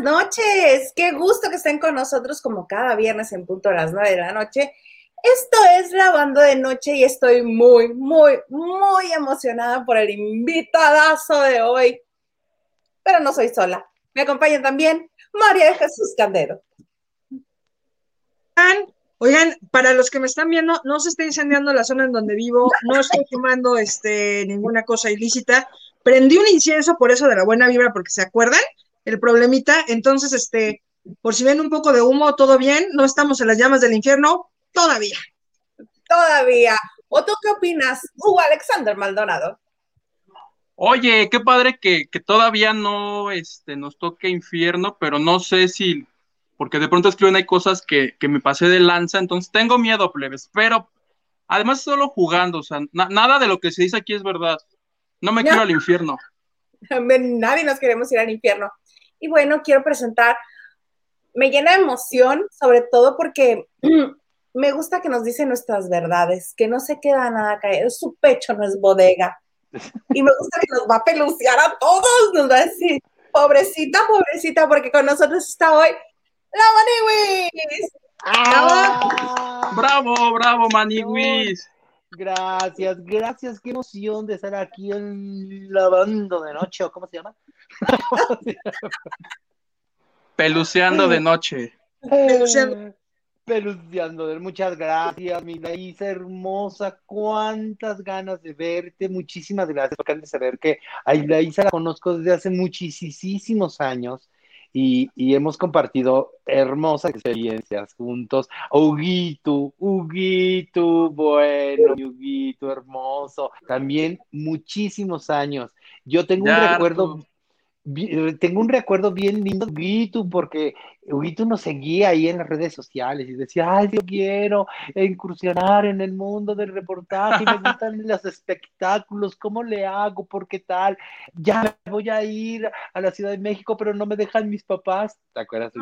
noches. Qué gusto que estén con nosotros como cada viernes en punto a las nueve de la noche. Esto es Lavando de Noche y estoy muy, muy, muy emocionada por el invitadazo de hoy. Pero no soy sola. Me acompaña también María de Jesús Candero. Oigan, para los que me están viendo, no se está incendiando la zona en donde vivo, no estoy fumando este, ninguna cosa ilícita. Prendí un incienso por eso de la buena vibra, porque se acuerdan el problemita. Entonces, este, por si ven un poco de humo, todo bien, no estamos en las llamas del infierno, todavía. Todavía. ¿O tú qué opinas, Hugo Alexander Maldonado? Oye, qué padre que, todavía no este, nos toque infierno, pero no sé si porque de pronto escriben hay cosas que, me pasé de lanza, entonces tengo miedo, plebes, pero además solo jugando, o sea, nada de lo que se dice aquí es verdad. No me quiero al infierno. Nadie nos queremos ir al infierno. Y bueno, quiero presentar, me llena de emoción, sobre todo porque me gusta que nos dicen nuestras verdades, que no se queda nada caer, su pecho no es bodega. Y me gusta que nos va a peluciar a todos, nos va a decir, pobrecita, pobrecita, porque con nosotros está hoy ¡La Maniwis! ¡Ah! ¡Bravo, bravo, Maniwis! Gracias, gracias, qué emoción de estar aquí en lavando de noche, ¿o cómo se llama? Peluceando de noche. Peluceando. Peluceando, de muchas gracias, mi Laisa hermosa, cuántas ganas de verte, muchísimas gracias, porque antes de saber que a Laisa la conozco desde hace muchísimos años, y, hemos compartido hermosas experiencias juntos. Huguito, Huguito, bueno, Huguito, hermoso. También muchísimos años. Yo tengo un recuerdo tengo un recuerdo bien lindo de porque Huguito nos seguía ahí en las redes sociales y decía, ay, yo quiero incursionar en el mundo del reportaje, me gustan los espectáculos, ¿cómo le hago? ¿Por qué tal? Ya voy a ir a la Ciudad de México, pero no me dejan mis papás. ¿Te acuerdas?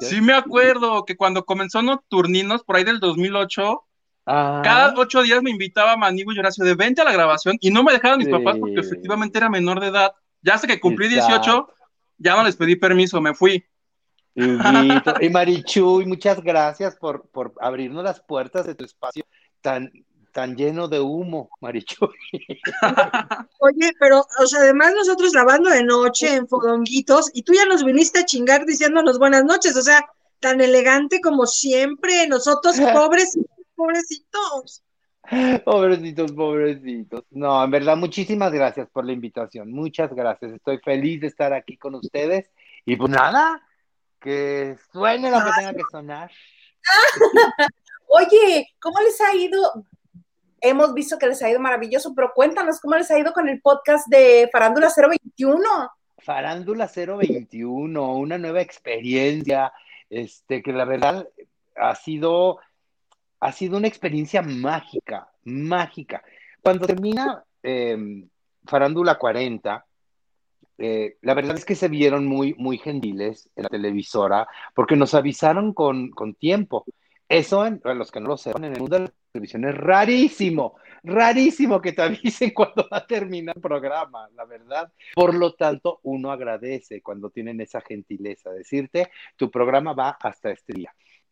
Sí, me acuerdo que cuando comenzó Nocturninos, por ahí del 2008, Cada ocho días me invitaba Manigo y Horacio de 20 a la grabación y no me dejaban mis papás porque efectivamente era menor de edad. Ya hasta que cumplí 18, ya no les pedí permiso, me fui. Y, Marichuy, muchas gracias por, por abrirnos las puertas de tu espacio tan, tan lleno de humo, Marichuy. Oye, pero, o sea, además nosotros lavando de noche en fodonguitos, y tú ya nos viniste a chingar diciéndonos buenas noches, o sea, tan elegante como siempre, nosotros pobres, pobrecitos. Pobrecitos, pobrecitos. No, en verdad, muchísimas gracias por la invitación. Muchas gracias. Estoy feliz de estar aquí con ustedes. Y pues nada, que suene lo que tenga que sonar. Oye, ¿cómo les ha ido? Hemos visto que les ha ido maravilloso, pero cuéntanos cómo les ha ido con el podcast de Farándula 021. Farándula 021, una nueva experiencia, este, que la verdad ha sido ha sido una experiencia mágica, mágica. Cuando termina em, Farándula 40, eh, la verdad es que se vieron muy, muy gentiles en la televisora porque nos avisaron con, tiempo. Eso, a los que no lo sepan, en el mundo de la televisión es rarísimo, rarísimo que te avisen cuando va a terminar el programa, la verdad. Por lo tanto, uno agradece cuando tienen esa gentileza, decirte, tu programa va hasta este.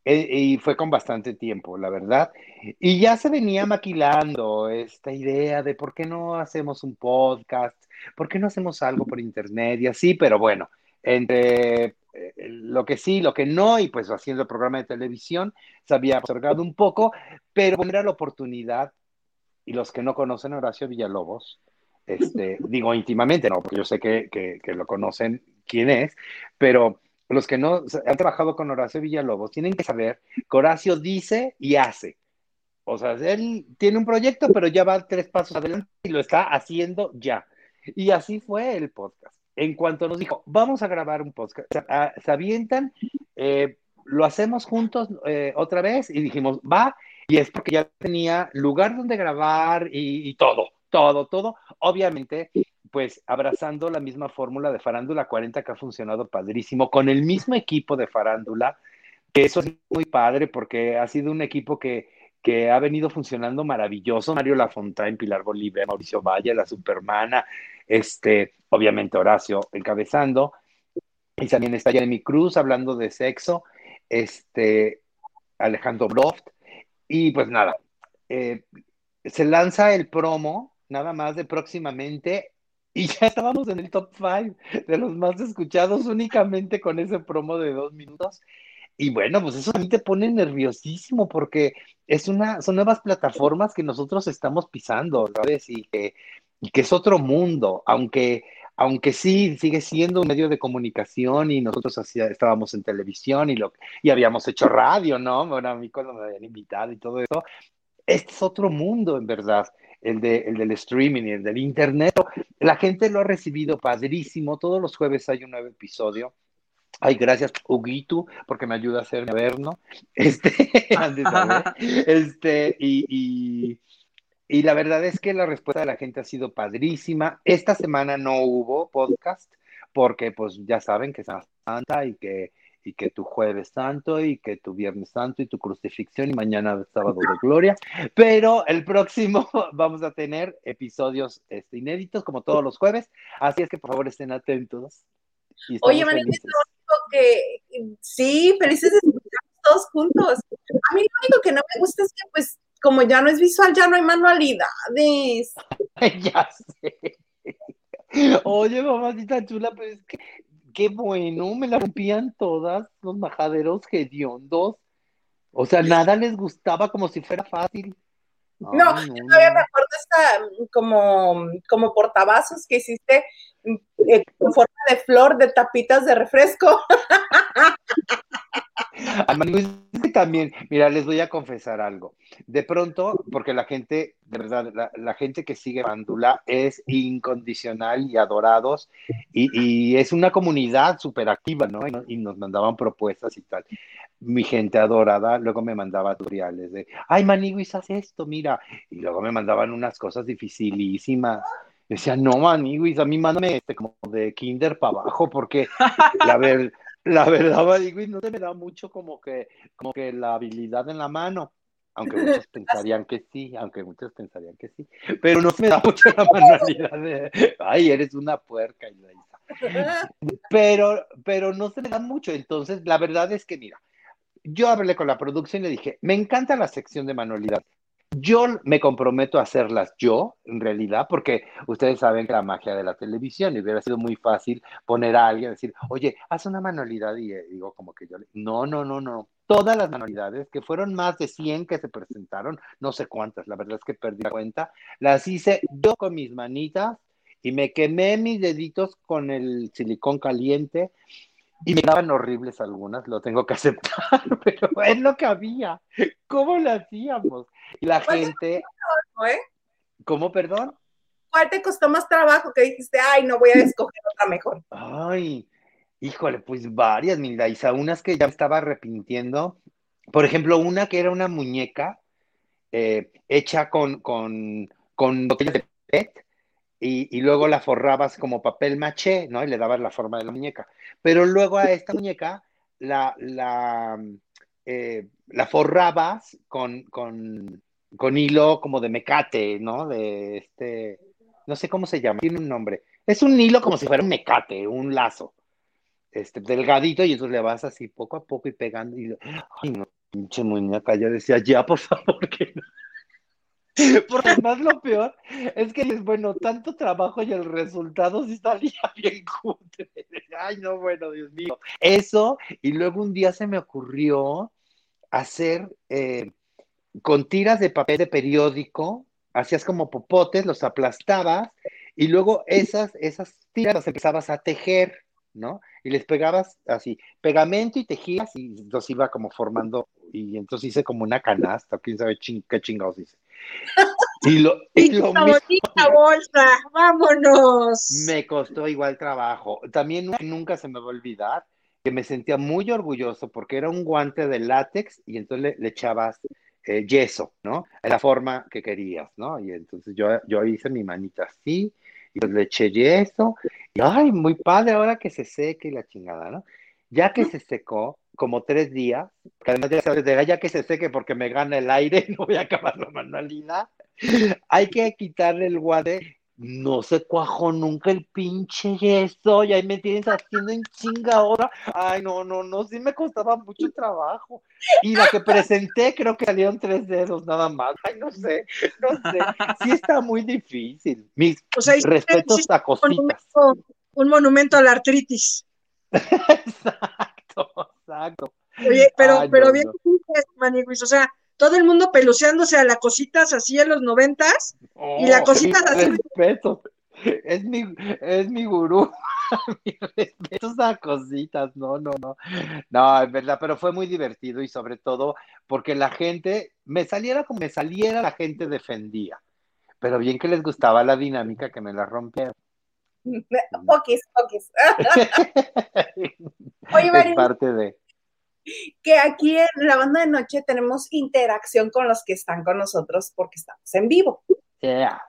Eh, y fue con bastante tiempo, la verdad. Y ya se venía maquilando esta idea de por qué no hacemos un podcast, por qué no hacemos algo por internet y así, pero bueno, entre eh, lo que sí, lo que no, y pues haciendo el programa de televisión, se había otorgado un poco, pero era la oportunidad, y los que no conocen a Horacio Villalobos, este, digo íntimamente, no, porque yo sé que, que lo conocen quién es, pero los que no han trabajado con Horacio Villalobos tienen que saber que Horacio dice y hace. O sea, él tiene un proyecto, pero ya va tres pasos adelante y lo está haciendo ya. Y así fue el podcast. En cuanto nos dijo, vamos a grabar un podcast, se, avientan, eh, lo hacemos juntos eh, otra vez y dijimos, va, y es porque ya tenía lugar donde grabar y todo, todo, todo. Obviamente, pues abrazando la misma fórmula de Farándula 40 que ha funcionado padrísimo, con el mismo equipo de Farándula, que eso es muy padre porque ha sido un equipo que, que ha venido funcionando maravilloso. Mario Lafontaine, Pilar Bolívar, Mauricio Valle, la Supermana, este, obviamente Horacio encabezando. Y también está Jeremy Cruz hablando de sexo, este, Alejandro Broft. Y pues nada, eh, se lanza el promo, nada más de próximamente, y ya estábamos en el top 5 de los más escuchados únicamente con ese promo de dos minutos. Y bueno, pues eso a mí te pone nerviosísimo porque es una, son nuevas plataformas que nosotros estamos pisando, ¿sabes? Y que, y que es otro mundo, aunque, aunque sí sigue siendo un medio de comunicación y nosotros hacía, estábamos en televisión y, lo, y habíamos hecho radio, ¿no? Bueno, a mí cuando me habían invitado y todo eso, este es otro mundo, en verdad, el, de, el del streaming y el del internet. La gente lo ha recibido padrísimo. Todos los jueves hay un nuevo episodio. Ay, gracias, Huguito, porque me ayuda a hacerme ver, ¿no? Este, este, y, y, y, la verdad es que la respuesta de la gente ha sido padrísima. Esta semana no hubo podcast, porque pues ya saben que es Santa y que y que tu jueves santo y que tu viernes santo y tu crucifixión y mañana sábado de gloria. Pero el próximo vamos a tener episodios este, inéditos como todos los jueves. Así es que por favor estén atentos. Oye, María, que sí, felices de todos juntos. A mí lo único que no me gusta es que pues como ya no es visual, ya no hay manualidades. ya sé. Oye, mamacita chula, pues es que qué bueno, me la rompían todas, los majaderos hediondos. O sea, nada les gustaba como si fuera fácil. no, yo todavía me acuerdo esta como, como portavasos que hiciste con forma de flor de tapitas de refresco. también, mira, les voy a confesar algo. De pronto, porque la gente, de verdad, la, gente que sigue Bandula es incondicional y adorados, y, es una comunidad súper activa, ¿no? Y, nos mandaban propuestas y tal. Mi gente adorada luego me mandaba tutoriales de, ay, Maniguis, haz esto, mira. Y luego me mandaban unas cosas dificilísimas. Decía, no, Maniguis, a mí mándame este como de kinder para abajo, porque la verdad la verdad, no se me da mucho como que, como que la habilidad en la mano, aunque muchos pensarían que sí, aunque muchos pensarían que sí, pero no se me da mucho la manualidad de, ay, eres una puerca, Pero, pero no se me da mucho, entonces la verdad es que, mira, yo hablé con la producción y le dije, me encanta la sección de manualidad, yo me comprometo a hacerlas yo, en realidad, porque ustedes saben que la magia de la televisión y hubiera sido muy fácil poner a alguien, decir, oye, haz una manualidad y eh, digo como que yo, le... no, no, no, no. Todas las manualidades, que fueron más de 100 que se presentaron, no sé cuántas, la verdad es que perdí la cuenta, las hice yo con mis manitas y me quemé mis deditos con el silicón caliente y me daban horribles algunas, lo tengo que aceptar, pero es lo que había. ¿Cómo lo hacíamos? Y la gente... ¿eh? ¿Cómo, perdón? ¿Cuál te costó más trabajo que dijiste, ay, no voy a escoger otra mejor? Ay, híjole, pues varias, Milda, Isa, unas que ya me estaba arrepintiendo. Por ejemplo, una que era una muñeca eh, hecha con, con, con botellas de PET y, luego la forrabas como papel maché, ¿no? Y le dabas la forma de la muñeca. Pero luego a esta muñeca la, la, eh, la forrabas con, con, con, hilo como de mecate, ¿no? De este, no sé cómo se llama, tiene un nombre. Es un hilo como si fuera un mecate, un lazo, este, delgadito, y entonces le vas así poco a poco y pegando. Y, ay, no, pinche muñeca, yo decía, ya, por favor, que no. Por más lo peor es que bueno, tanto trabajo y el resultado sí salía bien cutre. Ay, no, bueno, Dios mío. Eso, y luego un día se me ocurrió hacer eh, con tiras de papel de periódico, hacías como popotes, los aplastabas, y luego esas, esas tiras las empezabas a tejer, ¿no? Y les pegabas así, pegamento y tejías, y los iba como formando, y entonces hice como una canasta, quién sabe qué chingados hice. Y lo, bonita bolsa, vámonos. Me costó igual trabajo. También nunca se me va a olvidar que me sentía muy orgulloso porque era un guante de látex y entonces le, echabas eh, yeso, ¿no? La forma que querías, ¿no? Y entonces yo, yo hice mi manita así y pues le eché yeso y ay, muy padre ahora que se seque y la chingada, ¿no? Ya que se secó, como tres días, que además ya sabes, de ya que se seque porque me gana el aire, no voy a acabar la manualidad. Hay que quitarle el guade no se cuajó nunca el pinche yeso, y ahí me tienes haciendo en chinga ahora. Ay, no, no, no, sí me costaba mucho trabajo. Y la que presenté, creo que salieron tres dedos nada más. Ay, no sé, no sé. Sí está muy difícil. Mis O sea, respetos hiciste a un cositas. monumento, un monumento a la artritis. Exacto, exacto. Oye, pero, Ay, pero no, bien no. que dices, Maniguis, o sea, todo el mundo peluceándose a la cositas así en los noventas, y la Oh, cosita Mis así, respetos. Es mi, es mi gurú. Respetos a cositas. No, no, no. No, es verdad, pero fue muy divertido y sobre todo porque la gente, me saliera como me saliera, la gente defendía. Pero bien que les gustaba la dinámica que me la rompieron. Poquis, poquis. Oye, es parte de. Que aquí en la banda de noche tenemos interacción con los que están con nosotros porque estamos en vivo. Yeah.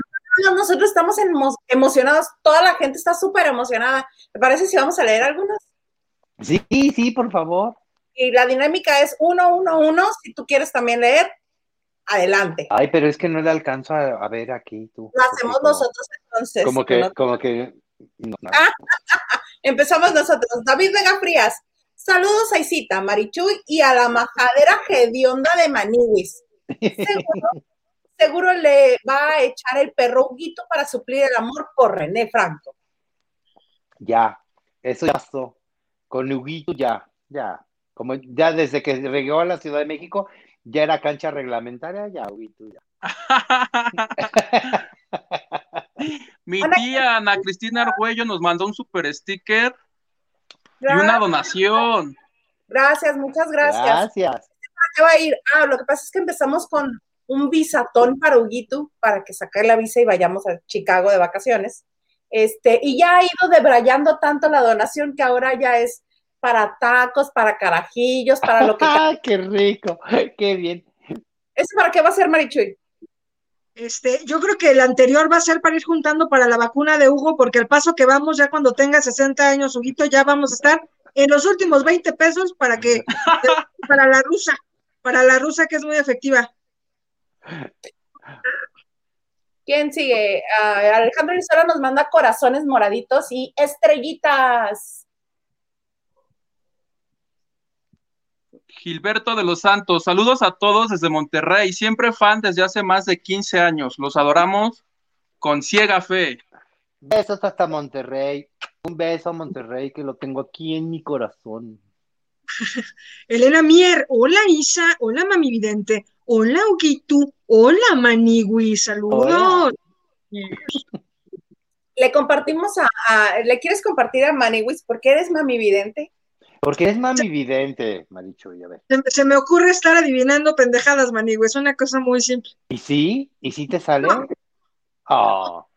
Nosotros estamos emo- emocionados, toda la gente está súper emocionada. ¿Te parece si vamos a leer algunos? Sí, sí, por favor. Y la dinámica es uno, uno, uno. Si tú quieres también leer, adelante. Ay, pero es que no le alcanzo a, a ver aquí tú. Lo hacemos Como- nosotros entonces. Como que, ¿no? como que. no, no. Empezamos nosotros. David Vega Frías. Saludos a Isita, Marichuy y a la majadera hedionda de Maniwis. Seguro, seguro le va a echar el perro Huguito para suplir el amor por René Franco. Ya, eso ya pasó. Con Huguito ya, ya. Como ya desde que llegó a la Ciudad de México, ya era cancha reglamentaria, ya, Huguito, ya. Mi Ana- tía Ana Cristina Argüello nos mandó un super sticker y una donación. Gracias, muchas gracias. Gracias. qué va a ir? Ah, lo que pasa es que empezamos con un visatón para Huguito, para que saque la visa y vayamos a Chicago de vacaciones. Este, y ya ha ido debrayando tanto la donación que ahora ya es para tacos, para carajillos, para lo que... ¡Ah, qué rico! ¡Qué bien! ¿Eso para qué va a ser, Marichuy? Este, yo creo que el anterior va a ser para ir juntando para la vacuna de Hugo, porque al paso que vamos, ya cuando tenga 60 años, Huguito, ya vamos a estar en los últimos 20 pesos para que, para la rusa, para la rusa que es muy efectiva. ¿Quién sigue? Ah, Alejandro Lizola nos manda corazones moraditos y estrellitas. Gilberto de los Santos, saludos a todos desde Monterrey, siempre fan desde hace más de 15 años, los adoramos con ciega fe. Besos hasta Monterrey. Un beso a Monterrey que lo tengo aquí en mi corazón. Elena Mier, hola Isa, hola Mami Vidente, hola Huguito, hola Manigui, saludos. Le compartimos a, a- ¿le quieres compartir a Maniwis porque eres mami vidente? Porque es mami vidente, Maricho, ya ves. Se, se me ocurre estar adivinando pendejadas, Manigui, es una cosa muy simple. ¿Y sí? ¿Y sí te sale? Oh.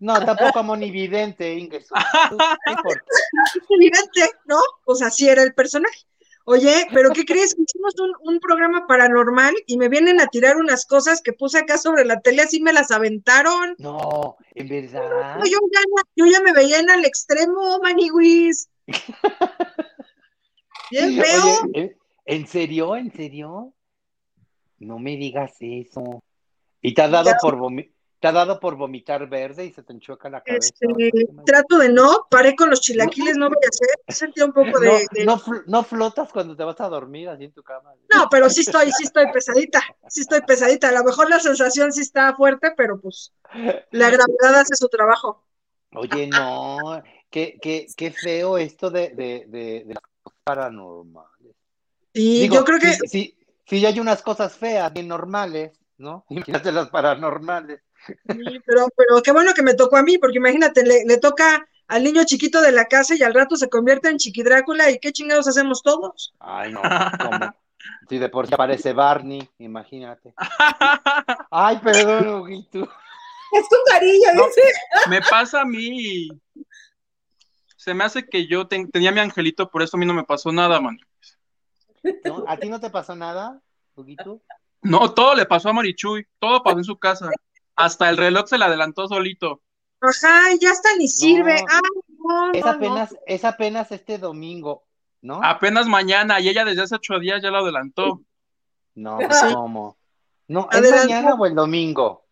No, tampoco monividente, Inges. No importa. evidente, ¿no? O sea, sí era el personaje. Oye, pero ¿qué crees? Hicimos un, un programa paranormal y me vienen a tirar unas cosas que puse acá sobre la tele, así me las aventaron. No, en verdad. Yo ya, yo ya me veía en el extremo, Maniwis. Bien feo. Oye. ¿en serio? ¿En serio? No me digas eso. ¿Y te ha dado Ya. por vomi- te ha dado por vomitar verde y se te enchoca la cabeza? Este, trato de no, paré con los chilaquiles, no voy a hacer. Sentía un poco No, de, no, fl- no flotas cuando te vas a dormir así en tu cama. No, pero sí estoy, sí estoy pesadita, sí estoy pesadita. A lo mejor la sensación sí está fuerte, pero pues la gravedad hace su trabajo. Oye, no, qué, qué, qué feo esto de, de, de, de las cosas paranormales. Y Digo, yo creo que sí, sí, sí hay unas cosas feas, bien normales, ¿no? Imagínate las paranormales. Sí, pero, pero qué bueno que me tocó a mí, porque imagínate, le, le toca al niño chiquito de la casa y al rato se convierte en Chiqui Drácula y qué chingados hacemos todos. Ay, no, ¿cómo? Si de por sí aparece Barney, imagínate. Ay, perdón, Huguito. Es con cariño, No. dice. Me pasa a mí. Se me hace que yo ten- tenía mi angelito, por eso a mí no me pasó nada, man. ¿No? ¿A ti no te pasó nada, Huguito? No, todo le pasó a Marichuy, todo pasó en su casa. Hasta el reloj se le adelantó solito. Ajá, ya hasta ni sirve. No. Ay, no, Es no, apenas, es apenas este domingo, ¿no? Apenas mañana, y ella desde hace ocho días ya lo adelantó. No. ¿cómo? No, ¿es Adelante. mañana o el domingo?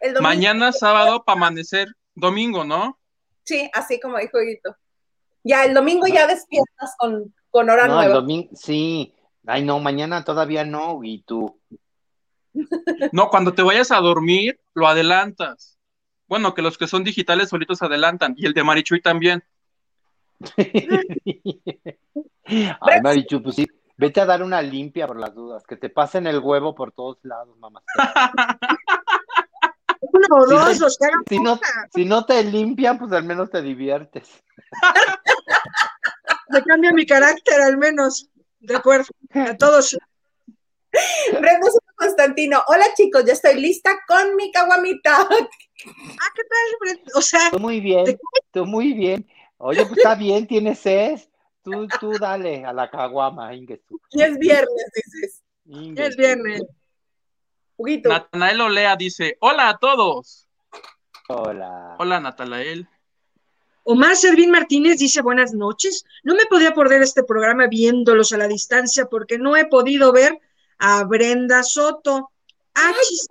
El domingo, Mañana sábado para amanecer domingo, ¿no? Sí, así como dijo Huguito. Ya, el domingo ya despiertas con, con hora No, el nueva. domingo, sí. Ay, no, mañana todavía no, y tú. No, cuando te vayas a dormir, lo adelantas. Bueno, que los que son digitales solitos adelantan. Y el de Marichuy también. Ay, Marichu, pues sí, vete a dar una limpia por las dudas, que te pasen el huevo por todos lados, mamá. Uno o Sí, dos, hagan Si no, si no te limpian, pues al menos te diviertes. Me cambia mi carácter al menos. De acuerdo. A todos. Brenda Constantino, hola chicos, ya estoy lista con mi caguamita. Ah, ¿qué tal? Brenda? O sea, Tú muy bien, tú muy bien. Oye, pues está bien, tienes sed. Tú, tú dale a la caguama, Ingesu. Y es viernes, dices. ya es viernes. Huguito, Natanael Olea dice: Hola a todos. Hola. Hola, Natanael. Omar Servín Martínez dice buenas noches. No me podía perder este programa viéndolos a la distancia porque no he podido ver a Brenda Soto. Ah, chis-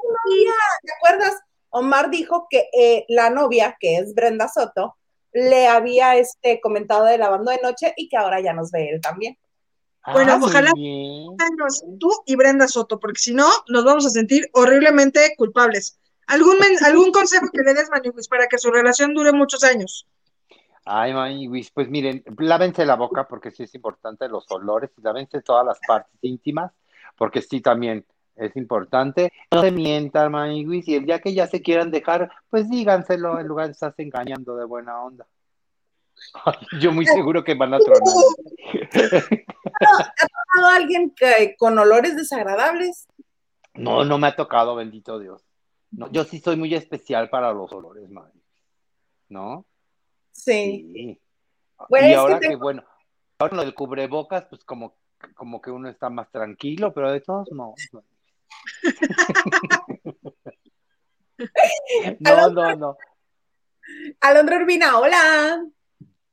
¿te acuerdas? Omar dijo que eh, la novia, que es Brenda Soto, le había este, comentado de lavando de noche y que ahora ya nos ve él también. Bueno, Ah, ojalá- tú y Brenda Soto, porque si no, nos vamos a sentir horriblemente culpables. ¿Algún, algún consejo que le des, Maniwis, para que su relación dure muchos años? Ay, mami, Luis, pues miren, lávense la boca porque sí es importante los olores y lávense todas las partes íntimas porque sí también es importante. No se mientan, mami, Luis, y el día que ya se quieran dejar, pues díganselo en lugar de estarse engañando de buena onda. Yo muy seguro que van a tronar. ¿Ha alguien que, con olores desagradables? No, no me ha tocado, bendito Dios. No, yo sí soy muy especial para los olores, mami. ¿No? Sí. Sí. Pues, y que ahora que, bueno, ahora lo del cubrebocas, pues como, como que uno está más tranquilo, pero de todos modos. No, no, no. no. Alondra Urbina, hola.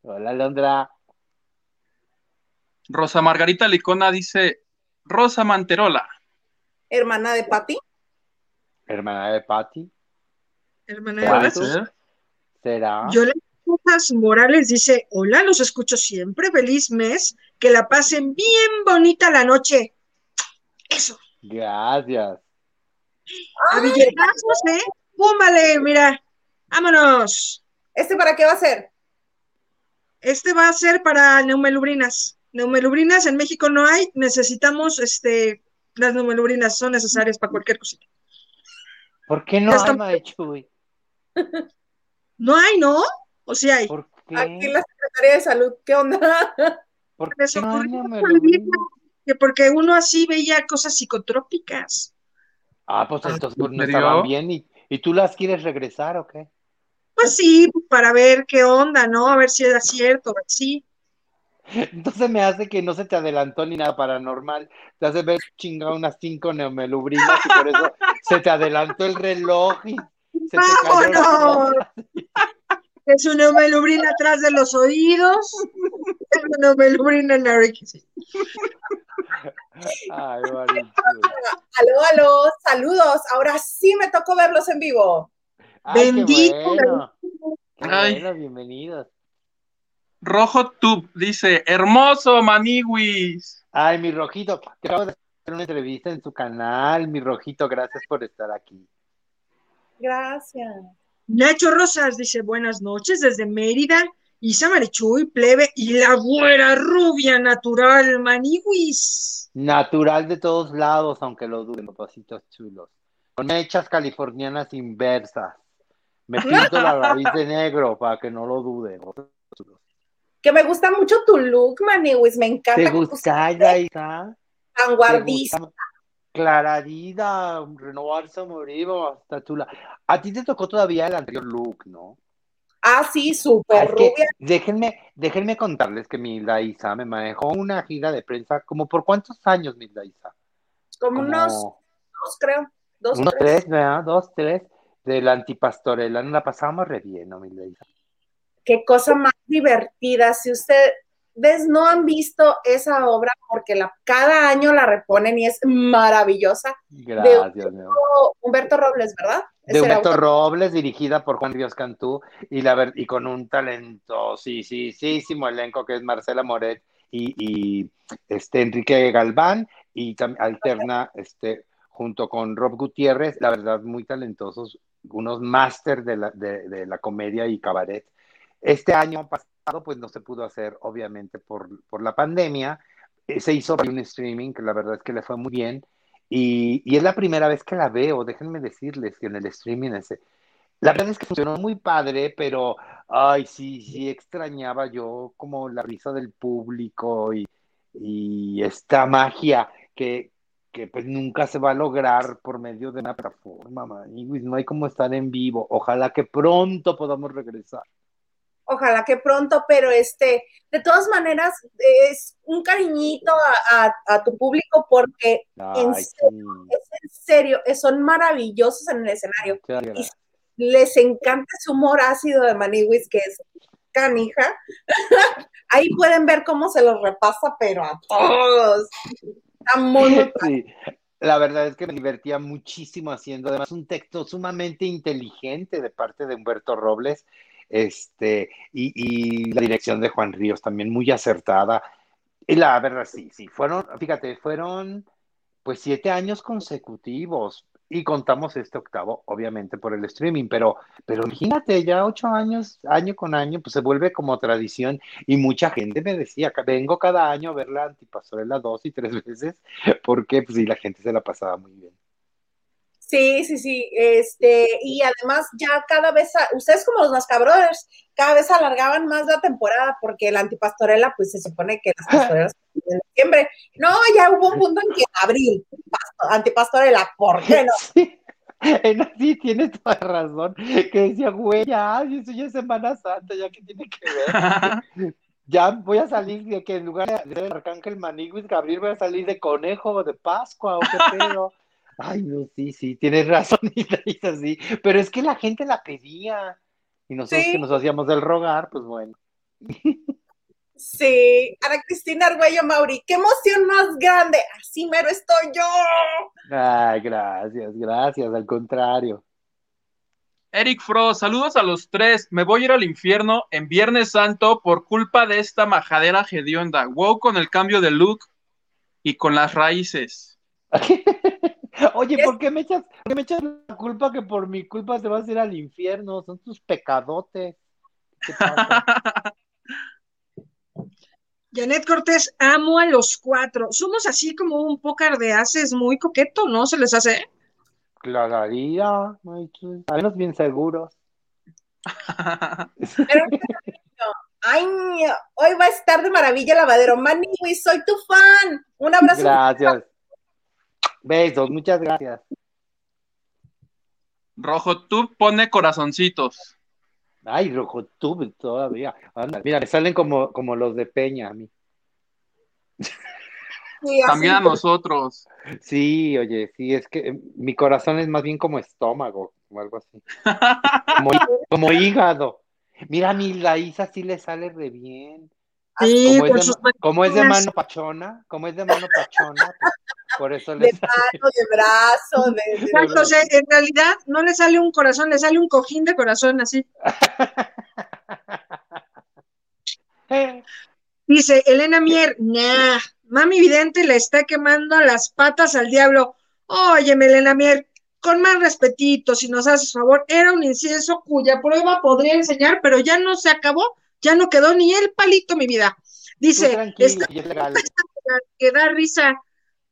Hola, Londra. Rosa Margarita Licona dice: Rosa Manterola. Hermana de Patti. Hermana de Patty. Hermana de ser. ¿Será? Yolanda Rojas Morales dice, hola, los escucho siempre, feliz mes, que la pasen bien bonita la noche. Eso, Gracias. a sé, púmbale, mira, vámonos. ¿Este para qué va a ser? Este va a ser para neumelubrinas. Neumelubrinas en México no hay, necesitamos, este, las neumelubrinas son necesarias para cualquier cosita. ¿Por qué no hay, Maechuy? No hay, ¿no? O sí hay. ¿Por Aquí qué? la Secretaría de Salud, ¿qué onda? ¿Por Les qué no hay? Que porque uno así veía cosas psicotrópicas. Ah, pues entonces pues, no estaban bien. ¿Y, ¿Y tú las quieres regresar o qué? Pues sí, para ver qué onda, ¿no? A ver si era cierto, sí. Entonces me hace que no se te adelantó ni nada paranormal. Te hace ver chingado unas cinco neumelubrinas y por eso se te adelantó el reloj y se te cayó la ¡Vámonos! Es una neumelubrina atrás de los oídos. Es una neumelubrina en la. Ay. Aló, aló, saludos. Ahora sí me tocó verlos en vivo. Ay, qué Bendito. bueno. Qué Ay. bueno, bienvenidos. Rojo Tube dice: Hermoso, Maniwis. Ay, mi rojito, te acabo de hacer una entrevista en su canal, mi rojito, gracias por estar aquí. Gracias. Nacho Rosas dice buenas noches desde Mérida. Isa Marichuy, plebe y la güera rubia natural, maniwis. Natural de todos lados, aunque lo duden, papacitos chulos. Con mechas californianas inversas. Me pinto la raíz de negro para que no lo duden. Que me gusta mucho tu look, Maniwis. Me encanta. ¿Te gusta, pusiste Isa? Vanguardista. Clararida, renovarse a morir, chula. A ti te tocó todavía el anterior look, ¿no? Ah, sí, súper rubia. déjenme, déjenme contarles que Milda Isa me manejó una gira de prensa, como por cuántos años, Milda Isa? Como Como unos dos, creo. Dos, unos tres. tres, ¿verdad? Dos, tres, de la antipastorela. Nos la pasamos re bien, ¿no, Isa? Qué cosa más divertida. Si ustedes no han visto esa obra, porque la, cada año la reponen y es maravillosa. Gracias, mi amor. Humberto Robles, ¿verdad? De Humberto. Robles, dirigida por Juan Ríos Cantú, y, la y con un talentosísimo elenco que es Marcela Moret y, y, este, Enrique Galván, y tam- alterna este, junto con Rob Gutiérrez, la verdad, muy talentosos, unos máster de la, de, de la comedia y cabaret. Este año pasado, pues no se pudo hacer, obviamente, por, por la pandemia. Eh, Se hizo un streaming, que la verdad es que le fue muy bien. Y, y es la primera vez que la veo, déjenme decirles que en el streaming ese. La verdad es que funcionó muy padre, pero, ay, sí, sí extrañaba yo como la risa del público y, y esta magia que, que pues nunca se va a lograr por medio de una plataforma, maniguis. No hay como estar en vivo. Ojalá que pronto podamos regresar. Ojalá que pronto, pero este, de todas maneras, es un cariñito a, a- a tu público porque En sí. es en serio, son maravillosos en el escenario. Gracias. Les encanta ese humor ácido de Maniwis, que es canija. Ahí pueden ver cómo se los repasa, pero a todos. La verdad es que me divertía muchísimo haciendo, además, un texto sumamente inteligente de parte de Humberto Robles, este, y, y la dirección de Juan Ríos también muy acertada. Y la verdad, sí, sí, fueron, fíjate, fueron pues siete años consecutivos y contamos este octavo, obviamente, por el streaming, pero, pero imagínate, ya ocho años, año con año, pues se vuelve como tradición y mucha gente me decía, vengo cada año a ver la Antipastorela dos y tres veces, porque pues sí, la gente se la pasaba muy bien. Sí, sí, sí. Este, y además ya cada vez, a- ustedes como los Mascabrothers, cada vez alargaban más la temporada porque la antipastorela, pues se supone que las pastorelas en diciembre. No, ya hubo un punto en que en abril, pasto- antipastorela, ¿por qué no? Sí, en- sí, tienes toda razón, que decía, güey, ya, eso ya es Semana Santa, ya que tiene que ver. Ya voy a salir de que en lugar de ser Arcángel Maniguis, Gabriel, voy a salir de conejo o de Pascua o qué pedo. Ay, no, sí, sí, tienes razón, y así. Pero es que la gente la pedía. Y nosotros Sí. que nos hacíamos del rogar, pues bueno. Sí, Ana Cristina Arguello Mauri, qué emoción más grande, así mero estoy yo. Ay, gracias, gracias, al contrario. Eric Fro, saludos a los tres. Me voy a ir al infierno en Viernes Santo por culpa de esta majadera hedionda. Wow con el cambio de look y con las raíces. Oye, ¿por qué me echas, por qué me echas la culpa que por mi culpa te vas a ir al infierno? Son tus pecadotes. ¿Qué pasa? Janet Cortés, amo a los cuatro. Somos así como un pócar de haces muy coqueto, ¿no? ¿Se les hace? Clararía, al menos bien seguros. Pero, ay, hoy va a estar de maravilla lavadero. Maniwi, soy tu fan. Un abrazo. Gracias. Besos, muchas gracias. Rojo, tú pone corazoncitos. Ay, rojo tube todavía. Anda, mira, me salen como, como los de Peña a mí. Sí. También a nosotros. Sí, oye, sí, es que eh, mi corazón es más bien como estómago, o algo así. Como, como hígado. Mira, a mi la Isa sí le sale re bien. Sí, Como es, de, como es de mano pachona, como es de mano pachona, pues, por eso le De sale. mano, de brazo, de, de- Exacto, o sea, en realidad no le sale un corazón, le sale un cojín de corazón así. Dice Elena Mier, nah, mami vidente le está quemando las patas al diablo. Óyeme, Elena Mier, con más respetito, si nos haces favor, era un incienso cuya prueba podría enseñar, pero ya no se acabó, ya no quedó ni el palito, mi vida. Tú Dice, está y es legal. que da risa.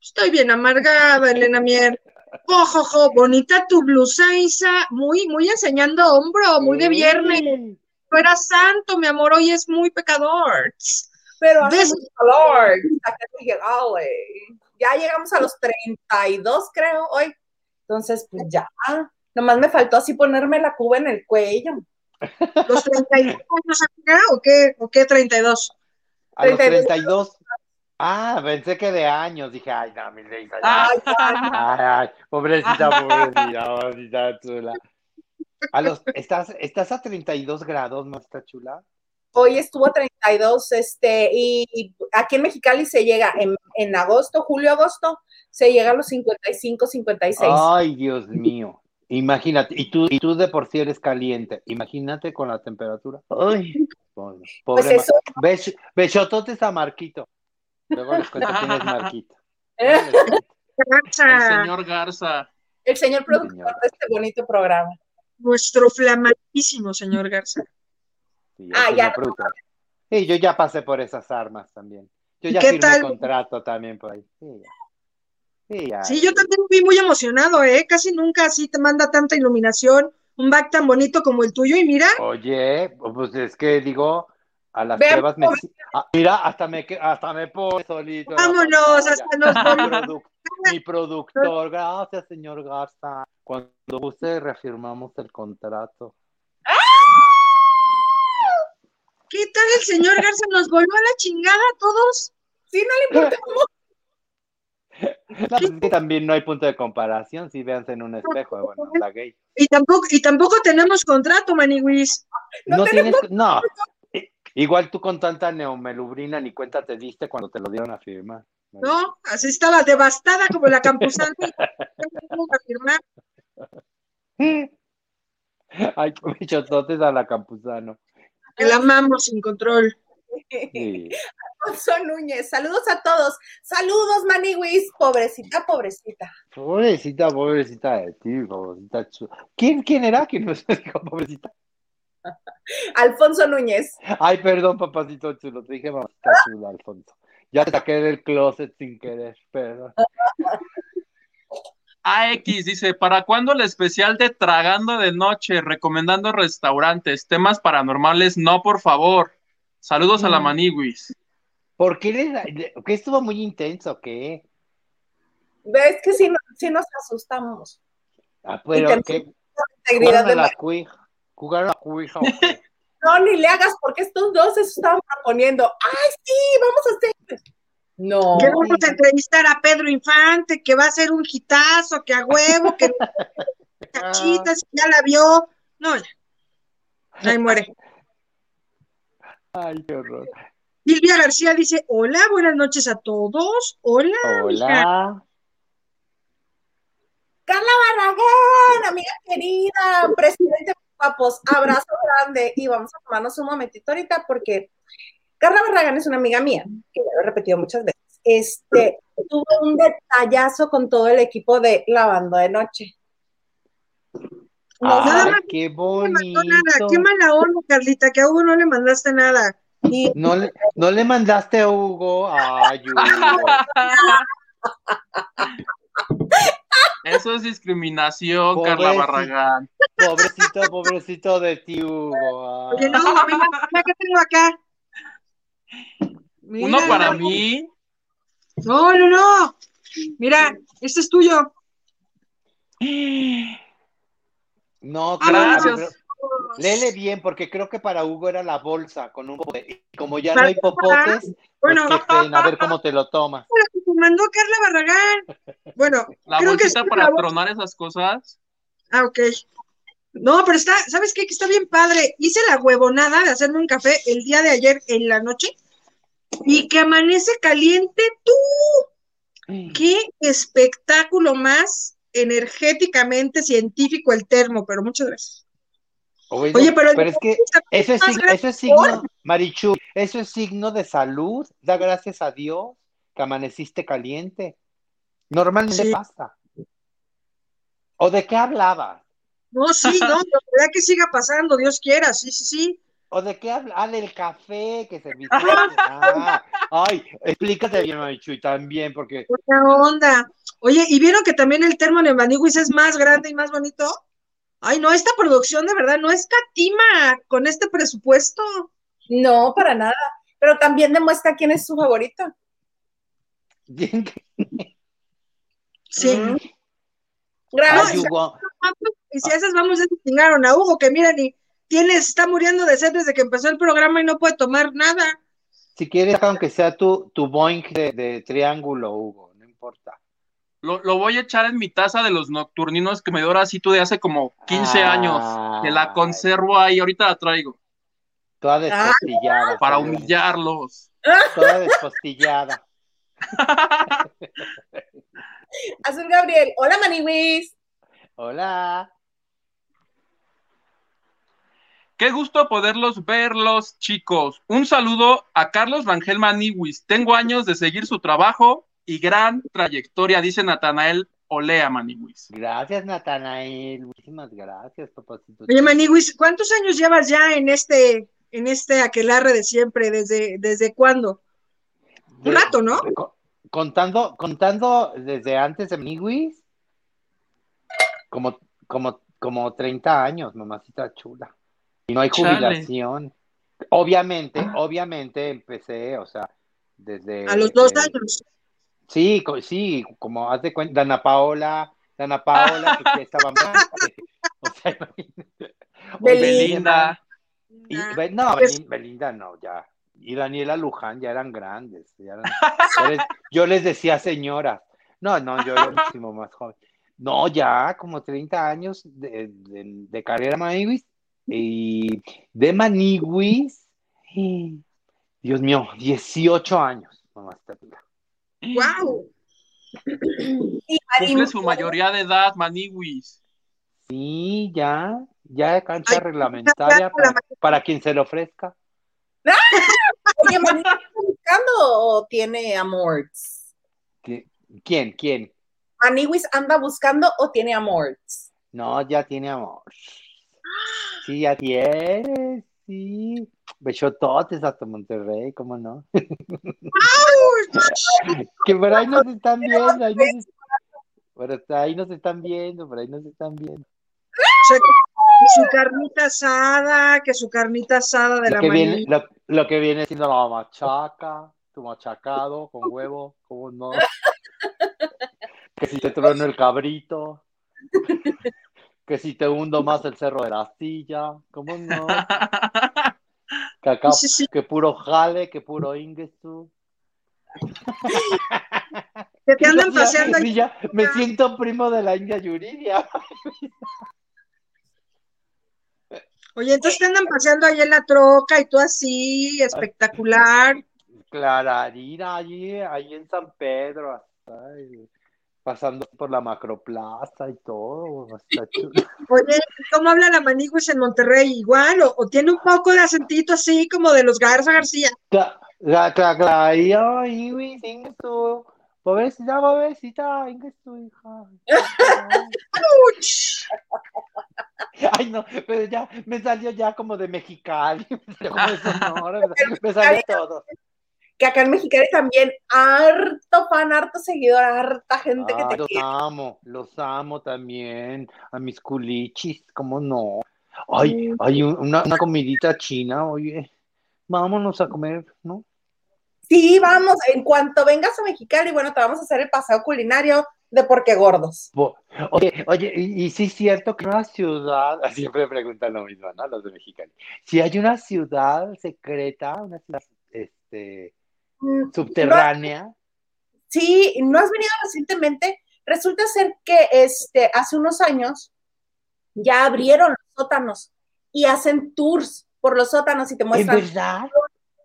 Estoy bien amargada, Elena Mier. Ojojo, bonita tu blusa, Isa, muy, muy enseñando hombro, muy de viernes. Sí. No era santo, mi amor, hoy es muy pecador. pero hace mucho calor. Ya llegamos a los 32, creo, hoy. Entonces, pues ya. Nomás me faltó así ponerme la cuba en el cuello. ¿Los 32 años amiga, o qué? ¿O qué 32? A los 32. 32. Ah, pensé que de años. Dije, ay, no, mi ya. Ay, Ay, ay, pobrecita, pobrecita, pobrecita chula. A los, ¿estás, ¿Estás a 32 grados, no está chula? Hoy estuvo a 32, este, y, y aquí en Mexicali se llega en, en agosto, julio, agosto, se llega a los 55, 56. Ay, Dios mío. Imagínate, y tú, y tú de por sí eres caliente. Imagínate con la temperatura. Ay, pobre, Pues eso. Bes- besototes a Marquito. Luego les cuento quién es Marquito. El señor Garza. El señor productor señor. de este bonito programa. nuestro flamantísimo señor Garza. Sí, Ah, ya. productor. Sí, yo ya pasé por esas armas también. Yo ya ¿Qué firmé tal? contrato también por ahí. Sí, ya. Sí, yo también fui muy emocionado, ¿eh? Casi nunca así te manda tanta iluminación, un back tan bonito como el tuyo, y mira, Oye, pues es que digo, a las pruebas me... Ah, mira, hasta me, que- hasta me pongo solito. vámonos, hasta nos Mi, mi productor, gracias, señor Garza. Cuando guste, reafirmamos el contrato. ¿Qué tal el señor Garza? Nos volvió a la chingada a todos. Sí, no le importa. No, pues también no hay punto de comparación, si véanse en un espejo, bueno, la gay. Y tampoco, y tampoco tenemos contrato, Maniwis. No No, tienes, no. Igual tú con tanta neomelubrina ni cuenta te diste cuando te lo dieron a firmar. ¿No? Así estaba devastada como la campusana. Vamos a firmar. Ay, chototes a la campuzano. Que la amamos sin control. Sí. Alfonso Núñez, saludos a todos. Saludos, Maniwis. Pobrecita, pobrecita. Pobrecita, pobrecita de ti, pobrecita ¿Quién, quién era? ¿Quién nos dijo pobrecita? Alfonso Núñez. Ay, perdón, papacito chulo, te dije mamacita chula, Alfonso. Ya te saqué del closet sin querer, perdón. AX dice, ¿para cuándo el especial de Tragando de Noche, recomendando restaurantes, temas paranormales? No, por favor. Saludos a la Mm. Maniwis. ¿Por qué que estuvo muy intenso? ¿Qué? Ves que sí, sí nos asustamos. Ah, pero. ¿qué? Integridad ¿Jugaron de a la cuija? ¿Jugaron a la cuija? No, ni le hagas porque estos dos se estaban proponiendo. ¡Ay, sí! Vamos a hacer. No. Que vamos a entrevistar a Pedro Infante, que va a ser un hitazo, que a huevo, que cachitas, ya la vio. No, ya. Ahí muere. Ay, qué horror. Silvia García dice, hola, buenas noches a todos. Hola, mija. Hola. Carla Barragán, amiga querida, presidente de Papos, abrazo grande y vamos a tomarnos un momentito ahorita porque Carla Barragán es una amiga mía, que ya lo he repetido muchas veces. Este, tuve un detallazo con todo el equipo de Lavando de Noche. Nos Ay, qué No me mandó bonito. nada. Qué mala onda, Carlita, que a Hugo no le mandaste nada. y No le, no le mandaste a Hugo. Ay, Hugo. Eso es discriminación, Carla. Barragán. Pobrecito, pobrecito de ti, Hugo. Ay. Oye, no, mira, mira qué tengo acá. Uno para mí. No, no, no. Mira, este es tuyo. No, Ah, Gracias. pero léele bien, porque creo que para Hugo era la bolsa con un popote. Y como ya no hay popotes, pues Bueno, a ver cómo te lo tomas. te mandó Carla Barragán. Bueno, La creo que bolsita para tronar esas cosas. Ah, ok. No, pero está, ¿sabes qué? Que está bien padre. Hice la huevonada de hacerme un café el día de ayer en la noche y que amanece caliente tú. Qué espectáculo más energéticamente científico el termo, pero muchas gracias. Oye, pero, es que eso es, más sig- eso es signo, Marichu, eso es signo de salud. Da gracias a Dios que amaneciste caliente. Normalmente Sí. pasa. ¿O de qué hablabas? No, sí, no, verdad que siga pasando, Dios quiera, sí, sí, sí. ¿O de qué habla? Ah, del café que serviste. Ah, ay, explícate bien, Marichu, y también, porque Buena onda. Oye, ¿y vieron que también el termo de Maniguis es más grande y más bonito? Ay, no, esta producción de verdad no escatima con este presupuesto. no, para nada. Pero también demuestra quién es su favorito. Sí. Mm. Ay, Gracias. Hugo, Y si a esas vamos a a Hugo, que mira, ni tiene, está muriendo de sed desde que empezó el programa y no puede tomar nada. si quieres, aunque sea tu, tu boing de, de triángulo, Hugo, no importa. Lo, lo, voy a echar en mi taza de los nocturninos que me dio Horacito de hace como 15 ah. años. Que la conservo ahí, ahorita la traigo. Toda ah. despostillada. Para humillarlos. Toda despostillada. Azul Gabriel. Hola, Maniwis. Hola. Qué gusto poderlos verlos, chicos. Un saludo a Carlos Rangel Maniwis. Tengo años de seguir su trabajo y gran trayectoria, dice Natanael Olea Maniwis. Gracias, Natanael. Muchísimas gracias, papacito. Oye, Maniwis, ¿cuántos años llevas ya en este, en este aquelarre de siempre? ¿Desde, desde cuándo? Un rato, ¿no? Contando, contando desde antes de Maniwis, como, como, como 30 años, mamacita chula. Y no hay jubilación. Obviamente, obviamente empecé, o sea, desde... A los dos años. Sí, sí, como haz de cuenta, Dana Paola, Dana Paola, que estaban... o sea, Belinda. Y, no, Belinda no, ya. Y Daniela Luján ya eran grandes. Ya eran, yo les decía señoras. No, no, yo era muchísimo más joven. No, ya como 30 años de, de, de carrera Maniwis y de Maniwis, Dios mío, 18 años, mamá ¡Wow! Cumple su mayoría de edad, Maniwis. Sí, ya, ya de cancha reglamentaria para, quien se le ofrezca. Oye, ¿Maniwis está buscando o tiene amores? ¿Quién? ¿Quién? ¿Maniwis anda buscando o tiene amores? No, ya tiene amor. Sí, ya tienes, sí. Bechototes hasta Monterrey, ¿cómo no? que por ahí nos están viendo, ahí nos, por ahí nos están viendo, por ahí nos están viendo. su carnita asada, que su carnita asada de lo la que viene, lo, lo, que viene siendo la machaca, tu machacado con huevo, ¿cómo no? que si te trueno el cabrito que si te hundo más el cerro de la silla, ¿cómo no? Que acá, que puro jale, que puro ingesu. Que te andan paseando. Ya, me siento primo de la India Yuridia. Oye, entonces te andan paseando ahí en la troca y tú así, espectacular. Clararina, allí, ahí en San Pedro. Ay, pasando por la macroplaza y todo. Oye, ¿cómo habla la Maniguis en Monterrey? ¿Igual? ¿O, tiene un poco de acentito así como de los Garza García? La, la, Pobrecita, pobrecita, tu hija. Ay, no, pero ya me salió ya como de Mexicali, me salió todo que acá en Mexicali también harto fan, harto seguidor, harta gente que te los amo, los amo también, a mis culichis, ¿cómo no? Ay, hay una, una comidita china, oye, vámonos a comer, ¿no? Sí, vamos, en cuanto vengas a Mexicali, bueno, te vamos a hacer el paseo culinario de por qué gordos. Oye, oye, y, sí es cierto que una ciudad, siempre preguntan lo mismo, ¿no? Los de Mexicali. Si hay una ciudad secreta, una ciudad, este, Subterránea. sí, no has venido recientemente. Resulta ser que este, hace unos años ya abrieron los sótanos y hacen tours por los sótanos y te muestran. verdad?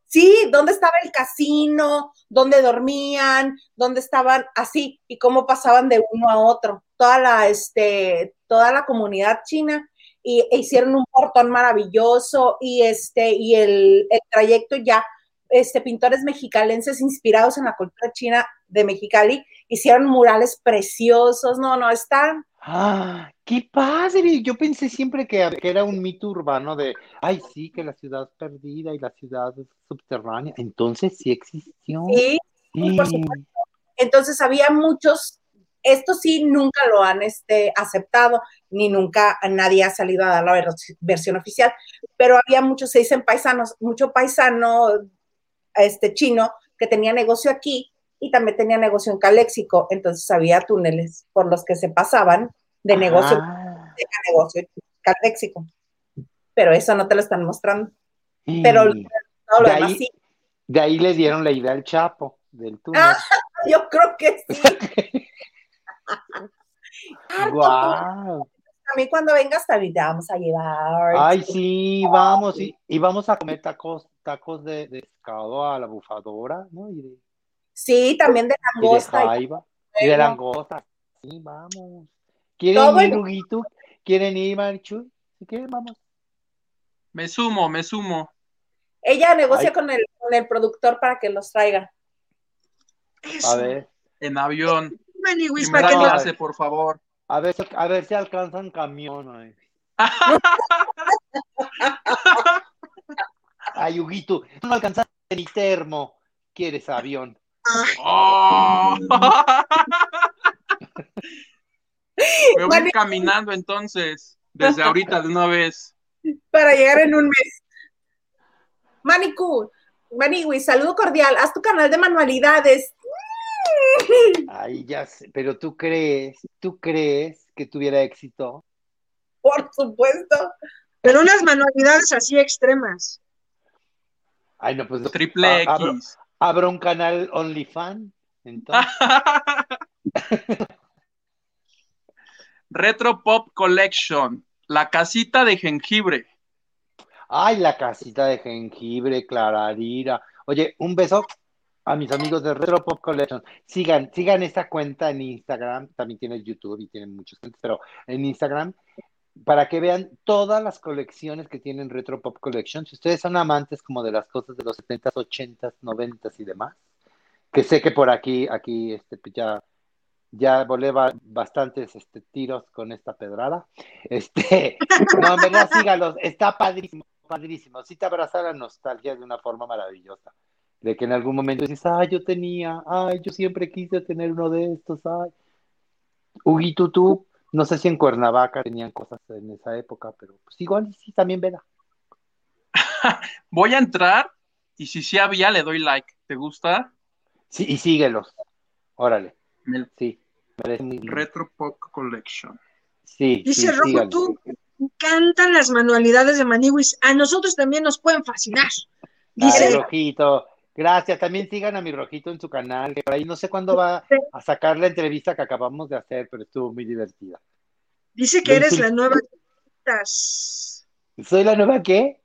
Sí, dónde estaba el casino, dónde dormían, dónde estaban así y cómo pasaban de uno a otro. Toda la, este, toda la comunidad china y e hicieron un portón maravilloso y este y el, el trayecto ya este, pintores mexicalenses inspirados en la cultura china de Mexicali, hicieron murales preciosos, no, no, están... Ah, qué padre. Yo pensé siempre que, era un mito urbano de, ay, sí, que la ciudad perdida y la ciudad subterránea. Entonces sí existió. Sí, por supuesto. Entonces había muchos, esto sí nunca lo han este, aceptado, ni nunca nadie ha salido a dar la versión oficial, pero había muchos, se dicen paisanos, mucho paisano este chino que tenía negocio aquí y también tenía negocio en Caléxico, entonces había túneles por los que se pasaban de negocio a negocio Caléxico. Pero eso no te lo están mostrando. Pero lo de, ahí, sí. de ahí le dieron la idea al Chapo del túnel. Ah, yo creo que sí. wow. A mí cuando vengas también te vamos a llevar. Ay, sí, vamos, y, y vamos a comer tacos tacos de, de, pescado a la bufadora, ¿no? Y de, sí, también de langosta. Y de jaiba, y, de langosta. Sí, vamos. ¿Quieren ir, Huguito? ¿Quieren ir, Marichu? Si quieren, vamos. Me sumo, me sumo. Ella negocia Ay. con el, con el productor para que los traiga. Eso. A ver, En avión. Maniwis, Primera para que no- clase, por favor. A ver, si- a ver si alcanzan camión. Ay, Ay, Huguito, no alcanzaste ni termo. ¿Quieres avión? Oh. Me voy caminando entonces, desde ahorita de una vez. Para llegar en un mes. Manicu, Maniwi, saludo cordial. Haz tu canal de manualidades. Ay, ya sé, pero tú crees, tú crees que tuviera éxito. Por supuesto. Pero unas manualidades así extremas. Ay, no, pues Triple a- abro, X. abro un canal OnlyFans. Entonces, Retro Pop Collection. La casita de jengibre. ay, la casita de jengibre, Clararira. Oye, un beso a mis amigos de Retro Pop Collection. Sigan, sigan esta cuenta en Instagram. También tiene YouTube y tienen muchos pero en Instagram para que vean todas las colecciones que tienen Retro Pop Collection. Si ustedes son amantes como de las cosas de los 70s, 80s, 90s y demás, que sé que por aquí, aquí, este, pues ya, ya volé ba- bastantes este, tiros con esta pedrada. Este, no, en verdad, sígalos, está padrísimo, padrísimo. Sí te abraza la nostalgia de una forma maravillosa. De que en algún momento dices, ay, yo tenía, ay, yo siempre quise tener uno de estos, ay. Huguito, tú, no sé si en Cuernavaca tenían cosas en esa época, pero pues igual sí, también verá. Voy a entrar y si sí había, le doy like. ¿Te gusta? Sí, y síguelos. Órale, El sí. muy. Retro Pop Collection. Sí, Dice sí, Rojo, tú, me encantan las manualidades de Maniwis. A nosotros también nos pueden fascinar. Ay, Dice, Rojito. Gracias. También sigan a mi Rojito en su canal, que por ahí no sé cuándo va a sacar la entrevista que acabamos de hacer, pero estuvo muy divertida. dice que eres la nueva cositas. ¿Soy la nueva qué?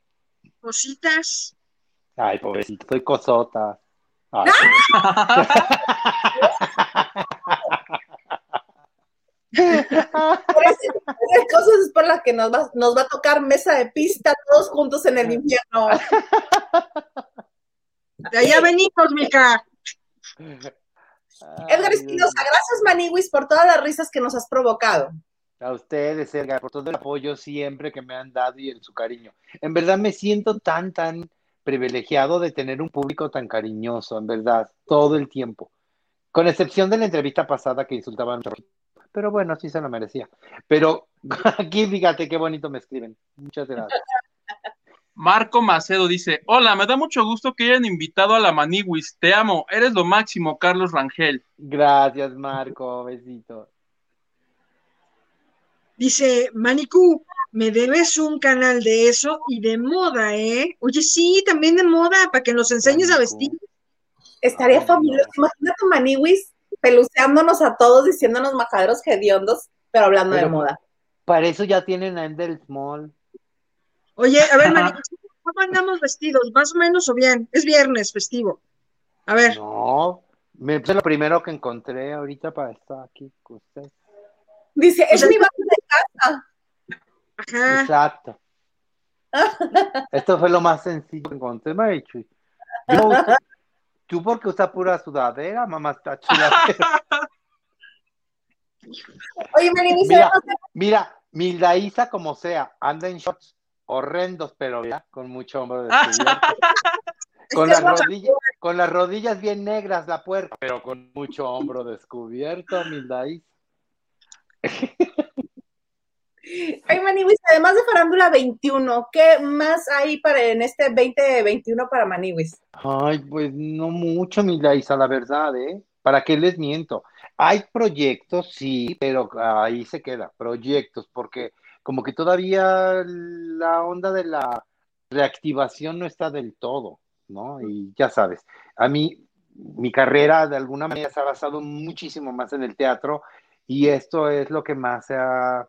Cositas. Ay, pobrecito, soy cosota. Ay, Por esas esas cosas es por las que nos va, nos va a tocar mesa de pista todos juntos en el infierno. De allá venimos, Mica. Edgar Ay, Espinosa, gracias Maniwis por todas las risas que nos has provocado. A ustedes, Edgar, por todo el apoyo siempre que me han dado y el, su cariño. En verdad me siento tan, tan privilegiado de tener un público tan cariñoso, en verdad, todo el tiempo. Con excepción de la entrevista pasada que insultaban. Pero bueno, sí se lo merecía. Pero aquí, fíjate qué bonito me escriben. Muchas gracias. Marco Macedo dice: Hola, me da mucho gusto que hayan invitado a la Maniwis. Te amo, eres lo máximo, Carlos Rangel. Gracias, Marco. Besitos. Dice, Manicu, me debes un canal de eso y de moda, ¿eh? Oye, sí, también de moda, para que nos enseñes a vestir. Estaría fabuloso. Imagínate Maniwis peluceándonos a todos, diciéndonos majaderos hediondos, pero hablando de moda. Para eso ya tienen a Endel Small. Oye, a ver, Manicu, ¿cómo andamos vestidos? ¿Más o menos o bien? Es viernes festivo. A ver, No, me puse lo primero que encontré ahorita para estar aquí con ustedes. Dice, es mi base de ajá. Exacto. Esto fue lo más sencillo que encontré, Marichuy. Yo, tú porque usas pura sudadera, mamá está chula. Oye, Maniwis, Mira, mira, Milda Isa como sea, anda en shorts horrendos, pero ya, con mucho hombro descubierto. Con las, rodillas, con las rodillas bien negras la puerta, pero con mucho hombro descubierto, Milda Isa. Ay, Maniwis, además de Farándula 21, ¿qué más hay para en este 2021 para Maniwis? Ay, pues no mucho, Milda Isa, la verdad, ¿eh? ¿Para qué les miento? Hay proyectos, sí, pero ahí se queda, proyectos, porque como que todavía la onda de la reactivación no está del todo, ¿no? Y ya sabes, a mí, mi carrera de alguna manera se ha basado muchísimo más en el teatro y esto es lo que más se ha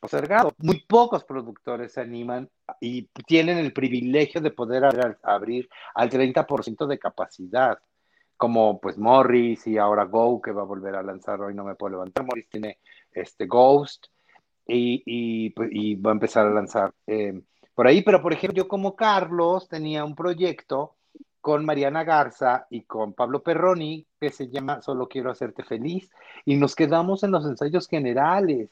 postergado. Muy pocos productores se animan y tienen el privilegio de poder abrir, abrir al 30% de capacidad, como pues Morris y ahora Go, que va a volver a lanzar hoy, no me puedo levantar. Morris tiene este Ghost y, pues, y va a empezar a lanzar eh, por ahí, pero por ejemplo, yo como Carlos tenía un proyecto con Mariana Garza y con Pablo Perroni que se llama Solo quiero hacerte feliz y nos quedamos en los ensayos generales.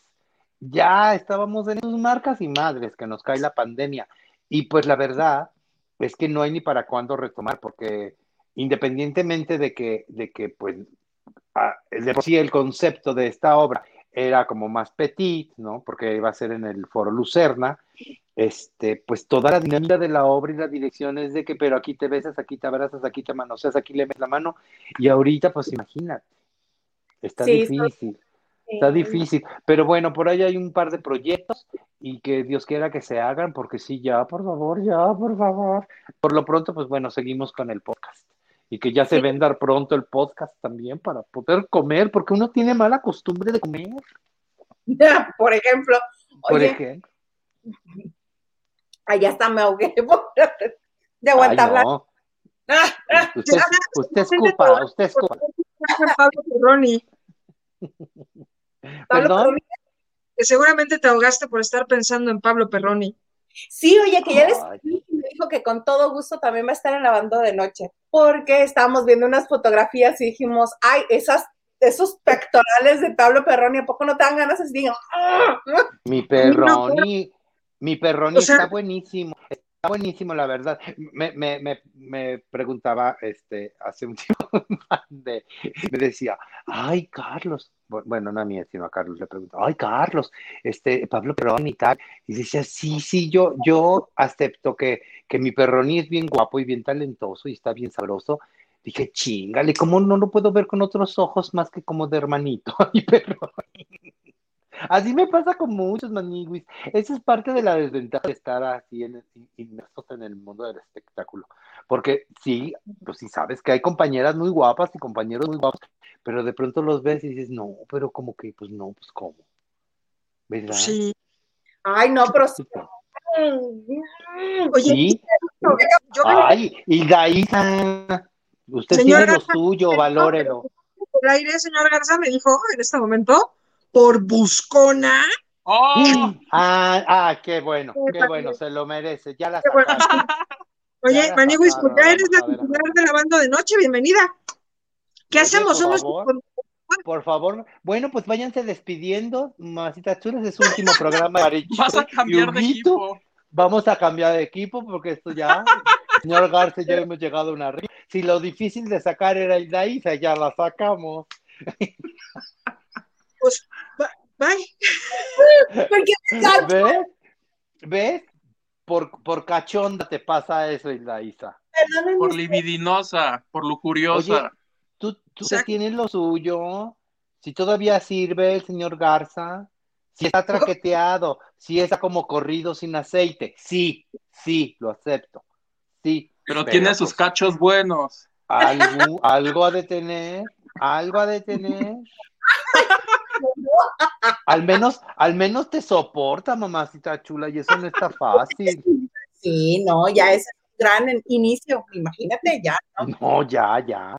Ya estábamos en sus marcas y madres que nos cae la pandemia. Y pues la verdad es que no hay ni para cuándo retomar, porque independientemente de que, de que pues, ah, de por sí el concepto de esta obra era como más petit, ¿no? Porque iba a ser en el Foro Lucerna, este, pues toda la dinámica de la obra y la dirección es de que, pero aquí te besas, aquí te abrazas, aquí te manoseas, aquí le metes la mano, y ahorita, pues imagínate, está difícil. Está difícil, pero bueno, por ahí hay un par de proyectos y que Dios quiera que se hagan, porque sí, ya, por favor, ya, por favor. Por lo pronto, pues bueno, seguimos con el podcast y que ya se venda pronto el podcast también para poder comer, porque uno tiene mala costumbre de comer. por ejemplo. Por ejemplo. Allá está, me ahogué de aguantarla. Usted, usted escupa, usted escupa. Pablo Perroni. ¿Perdón? Que seguramente te ahogaste por estar pensando en Pablo Perroni. Sí, oye, que ya les me dijo que con todo gusto también va a estar en la banda de noche, porque estábamos viendo unas fotografías y dijimos, ay, esas, esos pectorales de Pablo Perroni, ¿a poco no te dan ganas de decir, Mi Perroni, mi Perroni está buenísimo, está buenísimo, la verdad. Me, me, me, me preguntaba este, hace un tiempo, me decía, ay, Carlos, bueno, no a mí, sino a Carlos le pregunto, ay, Carlos, este, Pablo Perroni y tal. Y decía, sí, sí, yo, yo acepto que, que mi Perroni es bien guapo y bien talentoso y está bien sabroso. Dije, chingale, ¿cómo no lo puedo ver con otros ojos más que como de hermanito? mi Perroni. Así me pasa con muchos maniguis. Esa es parte de la desventaja de estar así en, inmersos en el mundo del espectáculo. Porque sí, pues sí sabes que hay compañeras muy guapas y compañeros muy guapos, pero de pronto los ves y dices, no, pero como que, pues no, pues cómo. ¿Verdad? Sí. Ay, no, pero sí. Oye, ¿Sí? yo, Ay, y usted tiene lo suyo, valórelo. El aire, señor Garza, me dijo en este momento por buscona. ¡Oh! Ah, ah, qué bueno, qué bueno, se lo merece, ya la bueno. Oye, Maniguis, pues ya eres la titular de la banda de noche, bienvenida. ¿Qué hacemos? Por favor, por favor, bueno, pues váyanse despidiendo, Masita Chulas, es su último programa. Vas a cambiar de equipo. Vamos a cambiar de equipo porque esto ya, señor Garce, ya hemos llegado a una... Si lo difícil de sacar era el Isa, ya la sacamos. ¿Ves? ¿Ves? Por, por cachonda te pasa eso, Isa. Por libidinosa, por lujuriosa. tú, tú tienes lo suyo. Si todavía sirve el señor Garza, si está traqueteado, si está como corrido sin aceite, sí, sí, lo acepto. Sí. Pero, tiene sus cachos buenos. Algo, algo ha de tener, algo ha de tener. al menos, al menos te soporta, mamacita chula, y eso no está fácil. Sí, no, ya es un gran inicio, imagínate, ya. No, ya, ya.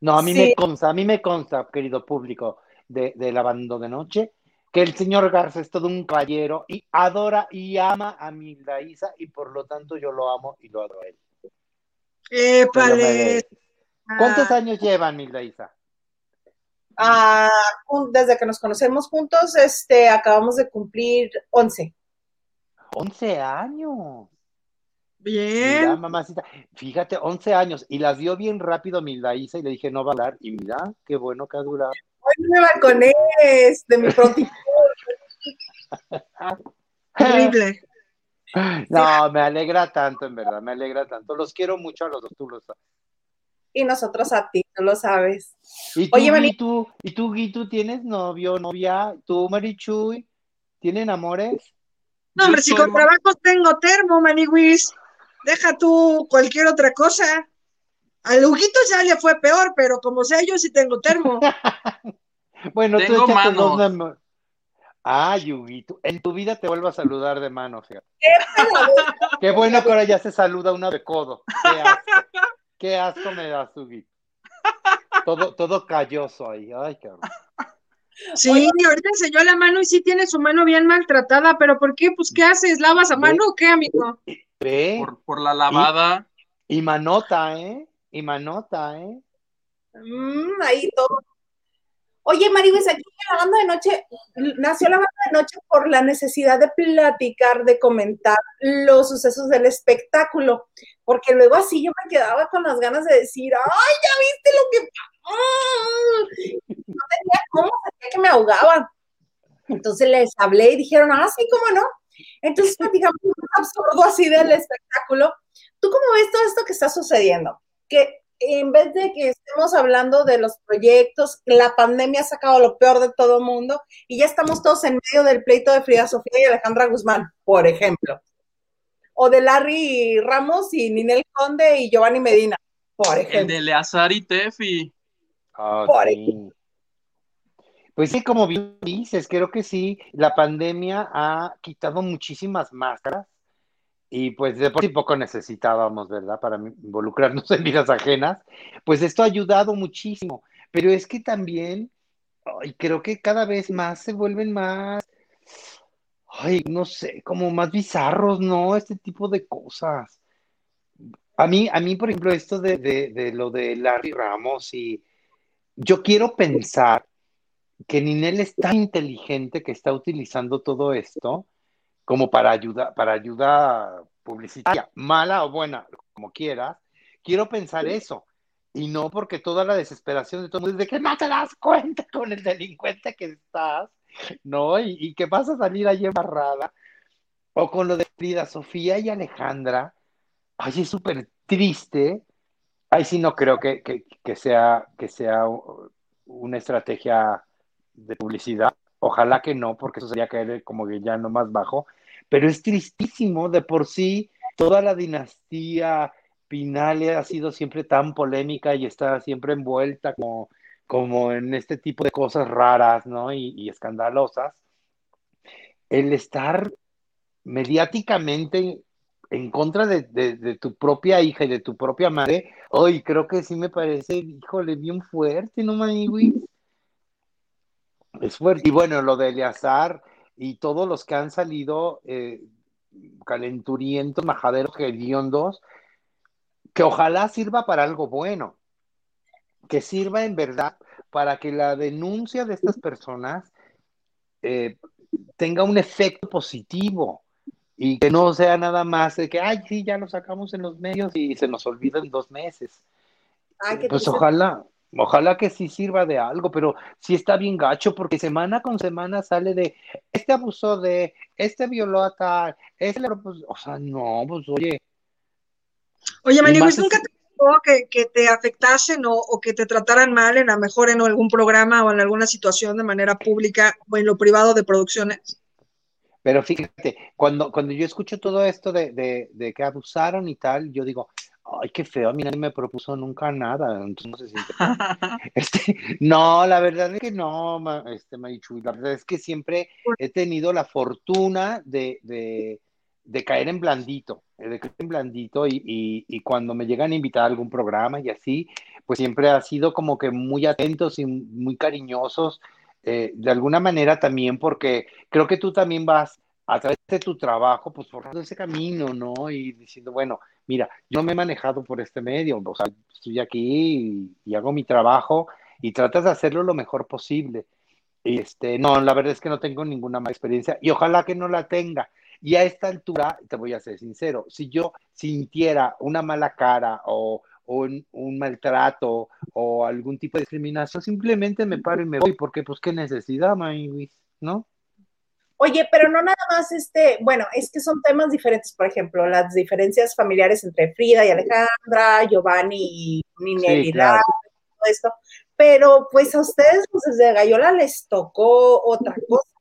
No, a mí me consta, a mí me consta, querido público de, de la banda de noche, que el señor Garza es todo un caballero y adora y ama a Milda Isa y por lo tanto yo lo amo y lo adoro a él. ¿Cuántos años llevan, Milda Isa? Ah, desde que nos conocemos juntos, este, acabamos de cumplir 11. 11 años. Bien. Mira, mamacita, fíjate, 11 años, y las dio bien rápido Milda Isa y le dije no va a hablar, y mira, qué bueno que ha durado. Hoy me balcones de mi prontitud. Horrible. No, me alegra tanto, en verdad, me alegra tanto. Los quiero mucho a los dos, tú lo sabes y nosotros a ti, tú lo sabes. ¿Y tú, Oye, ¿y tú, ¿y tú, ¿y tú tienes novio, novia? ¿Tú, Marichuy? ¿Tienen amores? No, hombre, si con trabajo tengo termo, Maniwis. Deja tú cualquier otra cosa. A Huguito ya le fue peor, pero como sea, yo sí tengo termo. bueno, tengo tú échate dos Ah, Yuguito, en tu vida te vuelvo a saludar de mano, fíjate. Qué bueno que ahora ya se saluda una de codo. Qué Qué asco me da Sugi. Todo, todo calloso ahí. Ay, qué Sí, ahorita enseñó la mano y sí tiene su mano bien maltratada, pero ¿por qué? Pues, ¿qué haces? ¿Lavas a mano o qué, amigo? Por, por la lavada. Y, y manota, ¿eh? Y manota, ¿eh? Mm, ahí todo. Oye, Maribes, aquí la banda de noche, nació la banda de noche por la necesidad de platicar, de comentar los sucesos del espectáculo, porque luego así yo me quedaba con las ganas de decir, ay, ya viste lo que pasó. No tenía cómo, sentía que me ahogaba. Entonces les hablé y dijeron, ah, sí, cómo no. Entonces platicamos un absurdo así del espectáculo. ¿Tú cómo ves todo esto que está sucediendo? Que en vez de que estemos hablando de los proyectos, la pandemia ha sacado lo peor de todo el mundo y ya estamos todos en medio del pleito de Frida Sofía y Alejandra Guzmán, por ejemplo. O de Larry Ramos y Ninel Conde y Giovanni Medina, por ejemplo. El de Leazar y Tefi. Ah, sí. Pues sí, como bien dices, creo que sí, la pandemia ha quitado muchísimas máscaras y pues de por sí poco necesitábamos, ¿verdad? Para involucrarnos en vidas ajenas, pues esto ha ayudado muchísimo, pero es que también, ay, creo que cada vez más se vuelven más, ay, no sé, como más bizarros, ¿no? Este tipo de cosas. A mí, a mí, por ejemplo, esto de, de, de lo de Larry Ramos y yo quiero pensar que Ninel es tan inteligente que está utilizando todo esto como para ayuda, para ayuda publicitaria, mala o buena, como quieras, quiero pensar eso. Y no porque toda la desesperación de todo el mundo es de que no te das cuenta con el delincuente que estás, ¿no? Y, que vas a salir ahí embarrada. O con lo de Frida Sofía y Alejandra. Ay, es súper triste. Ay, sí, no creo que, que, sea, que sea una estrategia de publicidad. Ojalá que no, porque eso sería caer como que ya no más bajo pero es tristísimo de por sí. Toda la dinastía Pinale ha sido siempre tan polémica y está siempre envuelta como, como en este tipo de cosas raras, ¿no? Y, escandalosas. El estar mediáticamente en contra de, tu propia hija y de tu propia madre, hoy creo que sí me parece, híjole, bien fuerte, ¿no, Maniwis? Es fuerte. Y bueno, lo de Eleazar, y todos los que han salido eh, calenturientos, majaderos, hediondos, que ojalá sirva para algo bueno, que sirva en verdad para que la denuncia de estas personas eh, tenga un efecto positivo y que no sea nada más de que, ay, sí, ya lo sacamos en los medios y se nos olvida en dos meses. pues ojalá, Ojalá que sí sirva de algo, pero sí está bien gacho porque semana con semana sale de este abusó de, este violó a tal, este le propuso, o sea, no, pues oye. Oye, Maniguis, ¿nunca te que, que te afectasen o, o, que te trataran mal en a mejor en algún programa o en alguna situación de manera pública o en lo privado de producciones? Pero fíjate, cuando, cuando yo escucho todo esto de, de, de que abusaron y tal, yo digo, ay, qué feo, a mí nadie me propuso nunca nada, entonces no se siente. este, no, la verdad es que no, este, Marichu, la verdad es que siempre he tenido la fortuna de, de, de caer en blandito, de caer en blandito y, y, y, cuando me llegan a invitar a algún programa y así, pues siempre ha sido como que muy atentos y muy cariñosos, eh, de alguna manera también, porque creo que tú también vas a través de tu trabajo, pues forjando ese camino, ¿no? Y diciendo, bueno, mira, yo me he manejado por este medio, o sea, estoy aquí y, hago mi trabajo y tratas de hacerlo lo mejor posible. Y este, no, la verdad es que no tengo ninguna mala experiencia y ojalá que no la tenga. Y a esta altura, te voy a ser sincero, si yo sintiera una mala cara o, un, un, maltrato o algún tipo de discriminación, simplemente me paro y me voy, porque pues qué necesidad, ¿no? Oye, pero no nada más este, bueno, es que son temas diferentes, por ejemplo, las diferencias familiares entre Frida y Alejandra, Giovanni y Ninel y todo esto, pero pues a ustedes pues, desde Gallola les tocó otra cosa.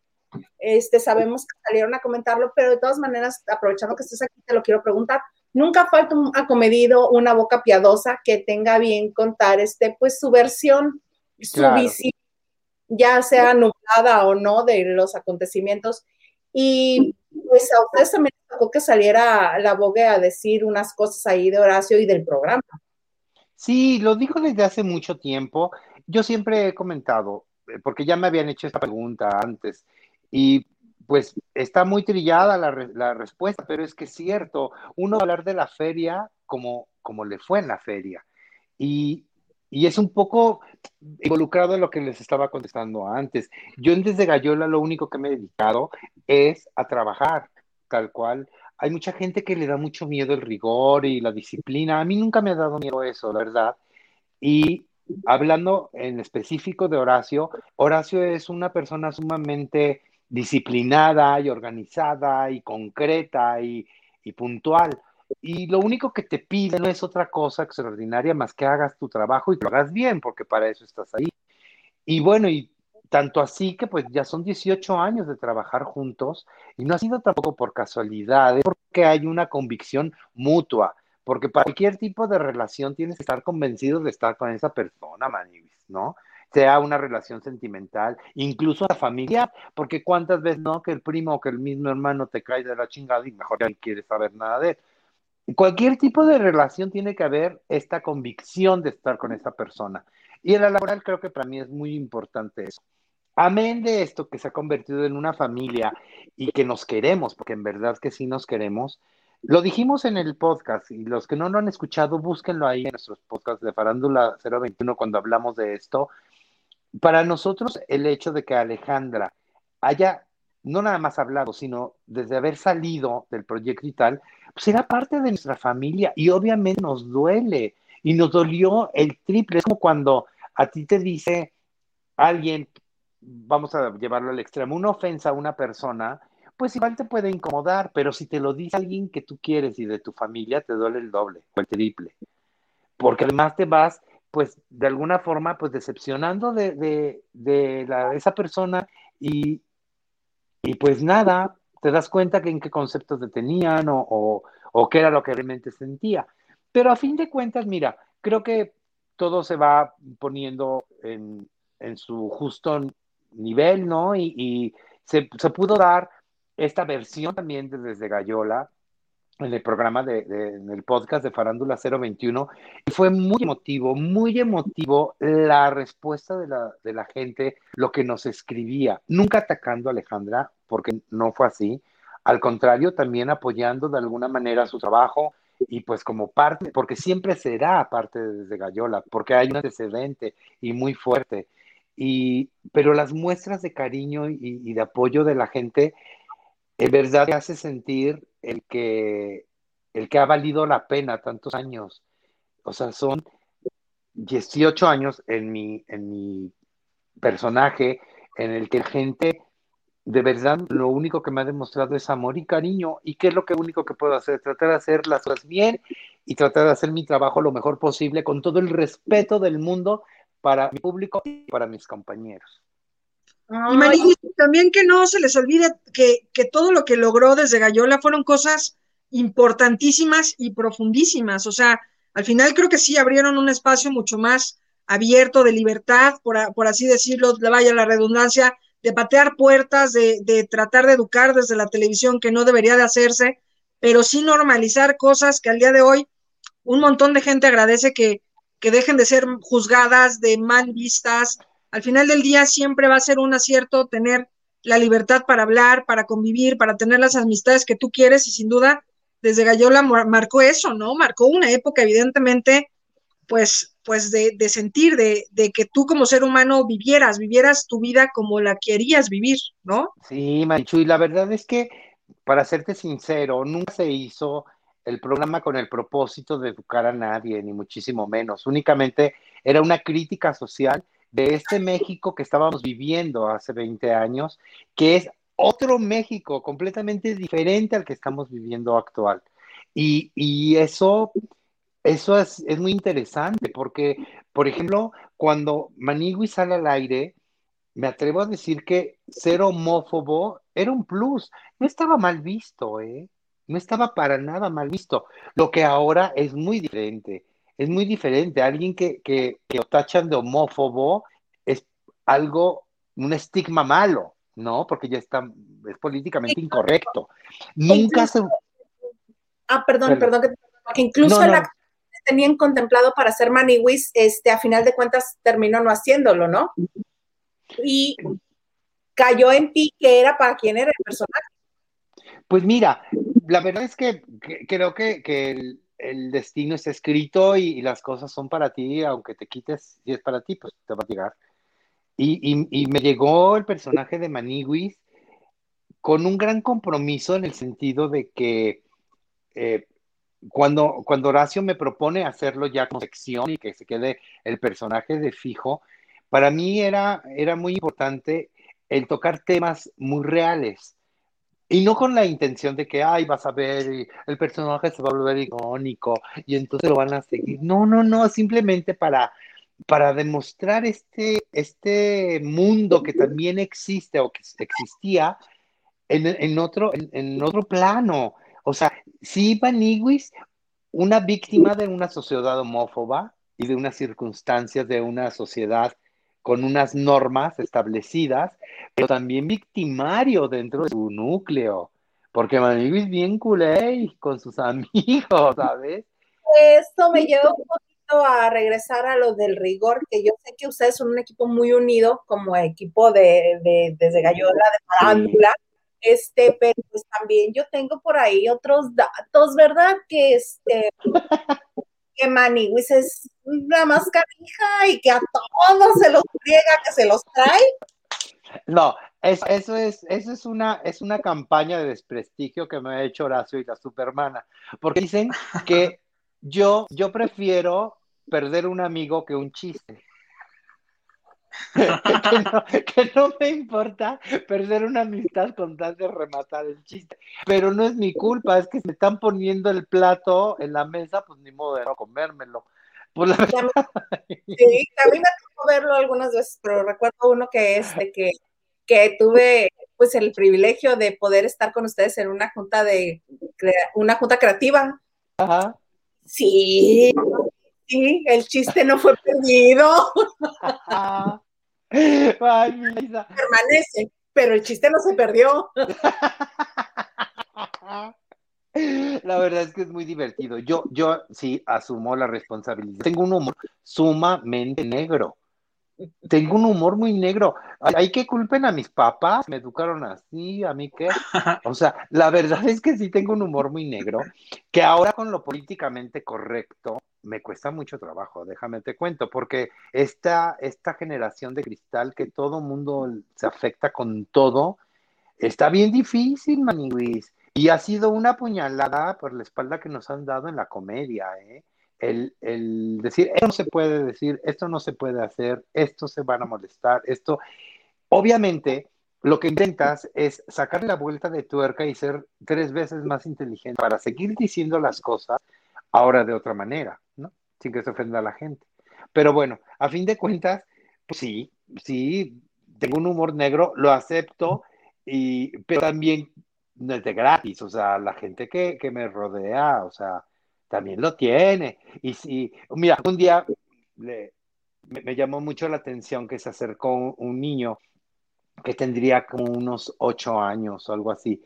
Este, sabemos que salieron a comentarlo, pero de todas maneras, aprovechando que estás aquí, te lo quiero preguntar. Nunca falta un acomedido, una boca piadosa que tenga bien contar este, pues su versión, su visión ya sea nublada o no de los acontecimientos. Y pues a ustedes también tocó que saliera la Vogue a decir unas cosas ahí de Horacio y del programa. Sí, lo dijo desde hace mucho tiempo. Yo siempre he comentado, porque ya me habían hecho esta pregunta antes, y pues está muy trillada la, respuesta, pero es que es cierto, uno va a hablar de la feria como, como le fue en la feria, y, y es un poco involucrado en lo que les estaba contestando antes. Yo Desde Gallola lo único que me he dedicado es a trabajar, tal cual. Hay mucha gente que le da mucho miedo el rigor y la disciplina. A mí nunca me ha dado miedo eso, la verdad. Y hablando en específico de Horacio, Horacio es una persona sumamente disciplinada y organizada y concreta y, y puntual. Y lo único que te pide no es otra cosa extraordinaria más que hagas tu trabajo y lo hagas bien, porque para eso estás ahí. Y bueno, y tanto así que pues ya son 18 años de trabajar juntos y no ha sido tampoco por casualidad, porque hay una convicción mutua, porque para cualquier tipo de relación tienes que estar convencido de estar con esa persona, Manivis, ¿no? Sea una relación sentimental, incluso la familia, porque cuántas veces no que el primo o que el mismo hermano te cae de la chingada y mejor ya no quieres saber nada de él cualquier tipo de relación tiene que haber esta convicción de estar con esa persona. Y en la laboral creo que para mí es muy importante eso. Amén de esto que se ha convertido en una familia y que nos queremos, porque en verdad que sí nos queremos. Lo dijimos en el podcast y los que no lo han escuchado, búsquenlo ahí en nuestros podcasts de Farándula 021 cuando hablamos de esto. Para nosotros el hecho de que Alejandra haya no nada más hablado, sino desde haber salido del proyecto y tal, pues era parte de nuestra familia y obviamente nos duele y nos dolió el triple. Es como cuando a ti te dice alguien, vamos a llevarlo al extremo, una ofensa a una persona, pues igual te puede incomodar, pero si te lo dice alguien que tú quieres y de tu familia, te duele el doble o el triple. Porque además te vas, pues de alguna forma, pues decepcionando de, de, de la, esa persona y, y pues nada, te das cuenta que en qué conceptos te tenían o, o, qué era lo que realmente sentía. Pero a fin de cuentas, mira, creo que todo se va poniendo en, en su justo nivel, ¿no? Y, y se, se, pudo dar esta versión también desde Gallola, en el programa de, en el podcast de Farándula 021 y fue muy emotivo, muy emotivo la respuesta de la, de la gente, lo que nos escribía, nunca atacando a Alejandra, porque no fue así, al contrario, también apoyando de alguna manera su trabajo y pues como parte, porque siempre será parte desde Gallola, porque hay un antecedente y muy fuerte. Y, pero las muestras de cariño y, y de apoyo de la gente, en verdad te hace sentir el que, el que ha valido la pena tantos años. O sea, son 18 años en mi, en mi personaje en el que la gente de verdad lo único que me ha demostrado es amor y cariño. ¿Y qué es lo que único que puedo hacer? Tratar de hacer las cosas bien y tratar de hacer mi trabajo lo mejor posible con todo el respeto del mundo para mi público y para mis compañeros. Y también que no se les olvide que, que, todo lo que logró desde Gallola fueron cosas importantísimas y profundísimas. O sea, al final creo que sí abrieron un espacio mucho más abierto de libertad, por, por así decirlo, vaya la redundancia, de patear puertas, de, de tratar de educar desde la televisión que no debería de hacerse, pero sí normalizar cosas que al día de hoy un montón de gente agradece que, que dejen de ser juzgadas, de mal vistas, al final del día siempre va a ser un acierto tener la libertad para hablar, para convivir, para tener las amistades que tú quieres y sin duda desde Gallola marcó eso, ¿no? Marcó una época evidentemente pues, pues de, sentir, de, de, que tú como ser humano vivieras, vivieras tu vida como la querías vivir, ¿no? Sí, Manchu, y la verdad es que, para serte sincero, nunca se hizo el programa con el propósito de educar a nadie, ni muchísimo menos. Únicamente era una crítica social de este México que estábamos viviendo hace 20 años, que es otro México completamente diferente al que estamos viviendo actual. Y, y eso, eso es, es, muy interesante porque, por ejemplo, cuando Manigui sale al aire, me atrevo a decir que ser homófobo era un plus. No estaba mal visto, ¿eh? No estaba para nada mal visto. Lo que ahora es muy diferente es muy diferente. Alguien que, que, que tachan de homófobo es algo, un estigma malo, ¿no? Porque ya está, es políticamente incorrecto. Nunca se... Ah, perdón, perdón, perdón que incluso no, no. la tenían contemplado para hacer Maniwis, este, a final de cuentas terminó no haciéndolo, ¿no? y cayó en ti que era para quién era el personaje. Pues mira, la verdad es que, creo que, el, destino está escrito y, las cosas son para ti, aunque te quites, si es para ti, pues te va a llegar. Y, me llegó el personaje de Maniwis con un gran compromiso en el sentido de que eh, cuando, cuando Horacio me propone hacerlo ya con sección y que se quede el personaje de fijo, para mí era, era muy importante el tocar temas muy reales y no con la intención de que, ay, vas a ver, el personaje se va a volver icónico y entonces lo van a seguir. No, no, no, simplemente para, para demostrar este, este mundo que también existe o que existía en, otro, en, otro plano. O sea, si Iwis, una víctima de una sociedad homófoba y de unas circunstancias de una sociedad con unas normas establecidas, pero también victimario dentro de su núcleo, porque Manigui es bien culé con sus amigos, ¿sabes? Esto me lleva un poquito a regresar a lo del rigor, que yo sé que ustedes son un equipo muy unido como equipo de, de desde Gallola, de Parándula, este, pero pues también yo tengo por ahí otros datos, ¿verdad? Que este que Maniwis es una mascarija y que a todos se los friega, que se los trae. No, eso, es, eso es una, es una campaña de desprestigio que me ha hecho Horacio y la supermana, porque dicen que yo, yo prefiero perder un amigo que un chiste. que, no, me importa perder una amistad con tal de rematar el chiste. Pero no es mi culpa, es que se están poniendo el plato en la mesa, pues ni modo de no comérmelo. Pues sí, a mí me tocó verlo algunas veces, pero recuerdo uno que es de que, que tuve pues el privilegio de poder estar con ustedes en una junta de una junta creativa. Ajá. Sí, sí, el chiste no fue perdido. Permanece, pero el chiste no se perdió. La verdad es que es muy divertido. Yo, yo sí asumo la responsabilidad. Tengo un humor sumamente negro. Tengo un humor muy negro. Hay que culpen a mis papás, me educaron así, a mí qué. O sea, la verdad es que sí tengo un humor muy negro, que ahora con lo políticamente correcto me cuesta mucho trabajo, déjame te cuento, porque esta, esta generación de cristal que todo mundo se afecta con todo, está bien difícil, Maniwis. Y ha sido una puñalada por la espalda que nos han dado en la comedia, ¿eh? El, el, decir, esto no se puede decir, esto no se puede hacer, esto se van a molestar, esto. Obviamente, lo que intentas es sacar la vuelta de tuerca y ser tres veces más inteligente para seguir diciendo las cosas ahora de otra manera, ¿no? Sin que se ofenda a la gente. Pero bueno, a fin de cuentas, pues sí, sí, tengo un humor negro, lo acepto, y, pero también no es de gratis, o sea, la gente que, que me rodea, o sea, también lo tiene. Y si, mira, un día me, llamó mucho la atención que se acercó un, niño que tendría como unos ocho años o algo así,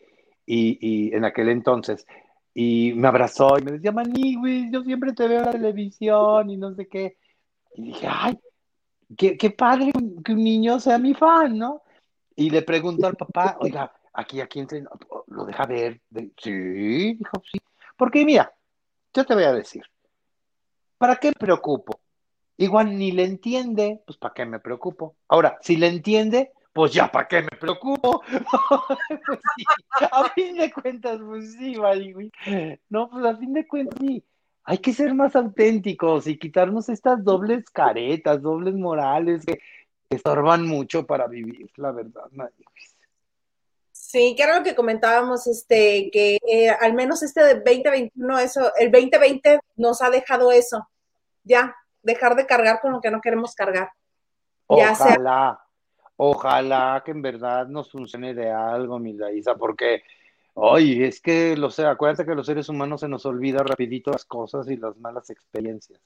y, y en aquel entonces, y me abrazó y me decía, Maniwis, yo siempre te veo en la televisión y no sé qué. Y dije, ay, qué, qué padre que un niño sea mi fan, ¿no? Y le pregunto al papá, oiga, aquí, aquí entre, lo deja ver. Sí, dijo, sí. Porque mira, yo te voy a decir, ¿para qué preocupo? Igual ni le entiende, pues ¿para qué me preocupo? Ahora, si le entiende, pues ya, ¿para qué me preocupo? pues sí, a fin de cuentas, pues sí, güey. No, pues a fin de cuentas sí. Hay que ser más auténticos y quitarnos estas dobles caretas, dobles morales que estorban mucho para vivir, la verdad, Sí, que era lo que comentábamos, este, que eh, al menos este de 2021, eso, el 2020 nos ha dejado eso, ya, dejar de cargar con lo que no queremos cargar. Ojalá, Ojalá que en verdad nos funcione de algo, mi Laisa, porque, oye, es que, lo sé, acuérdate que los seres humanos se nos olvida rapidito las cosas y las malas experiencias.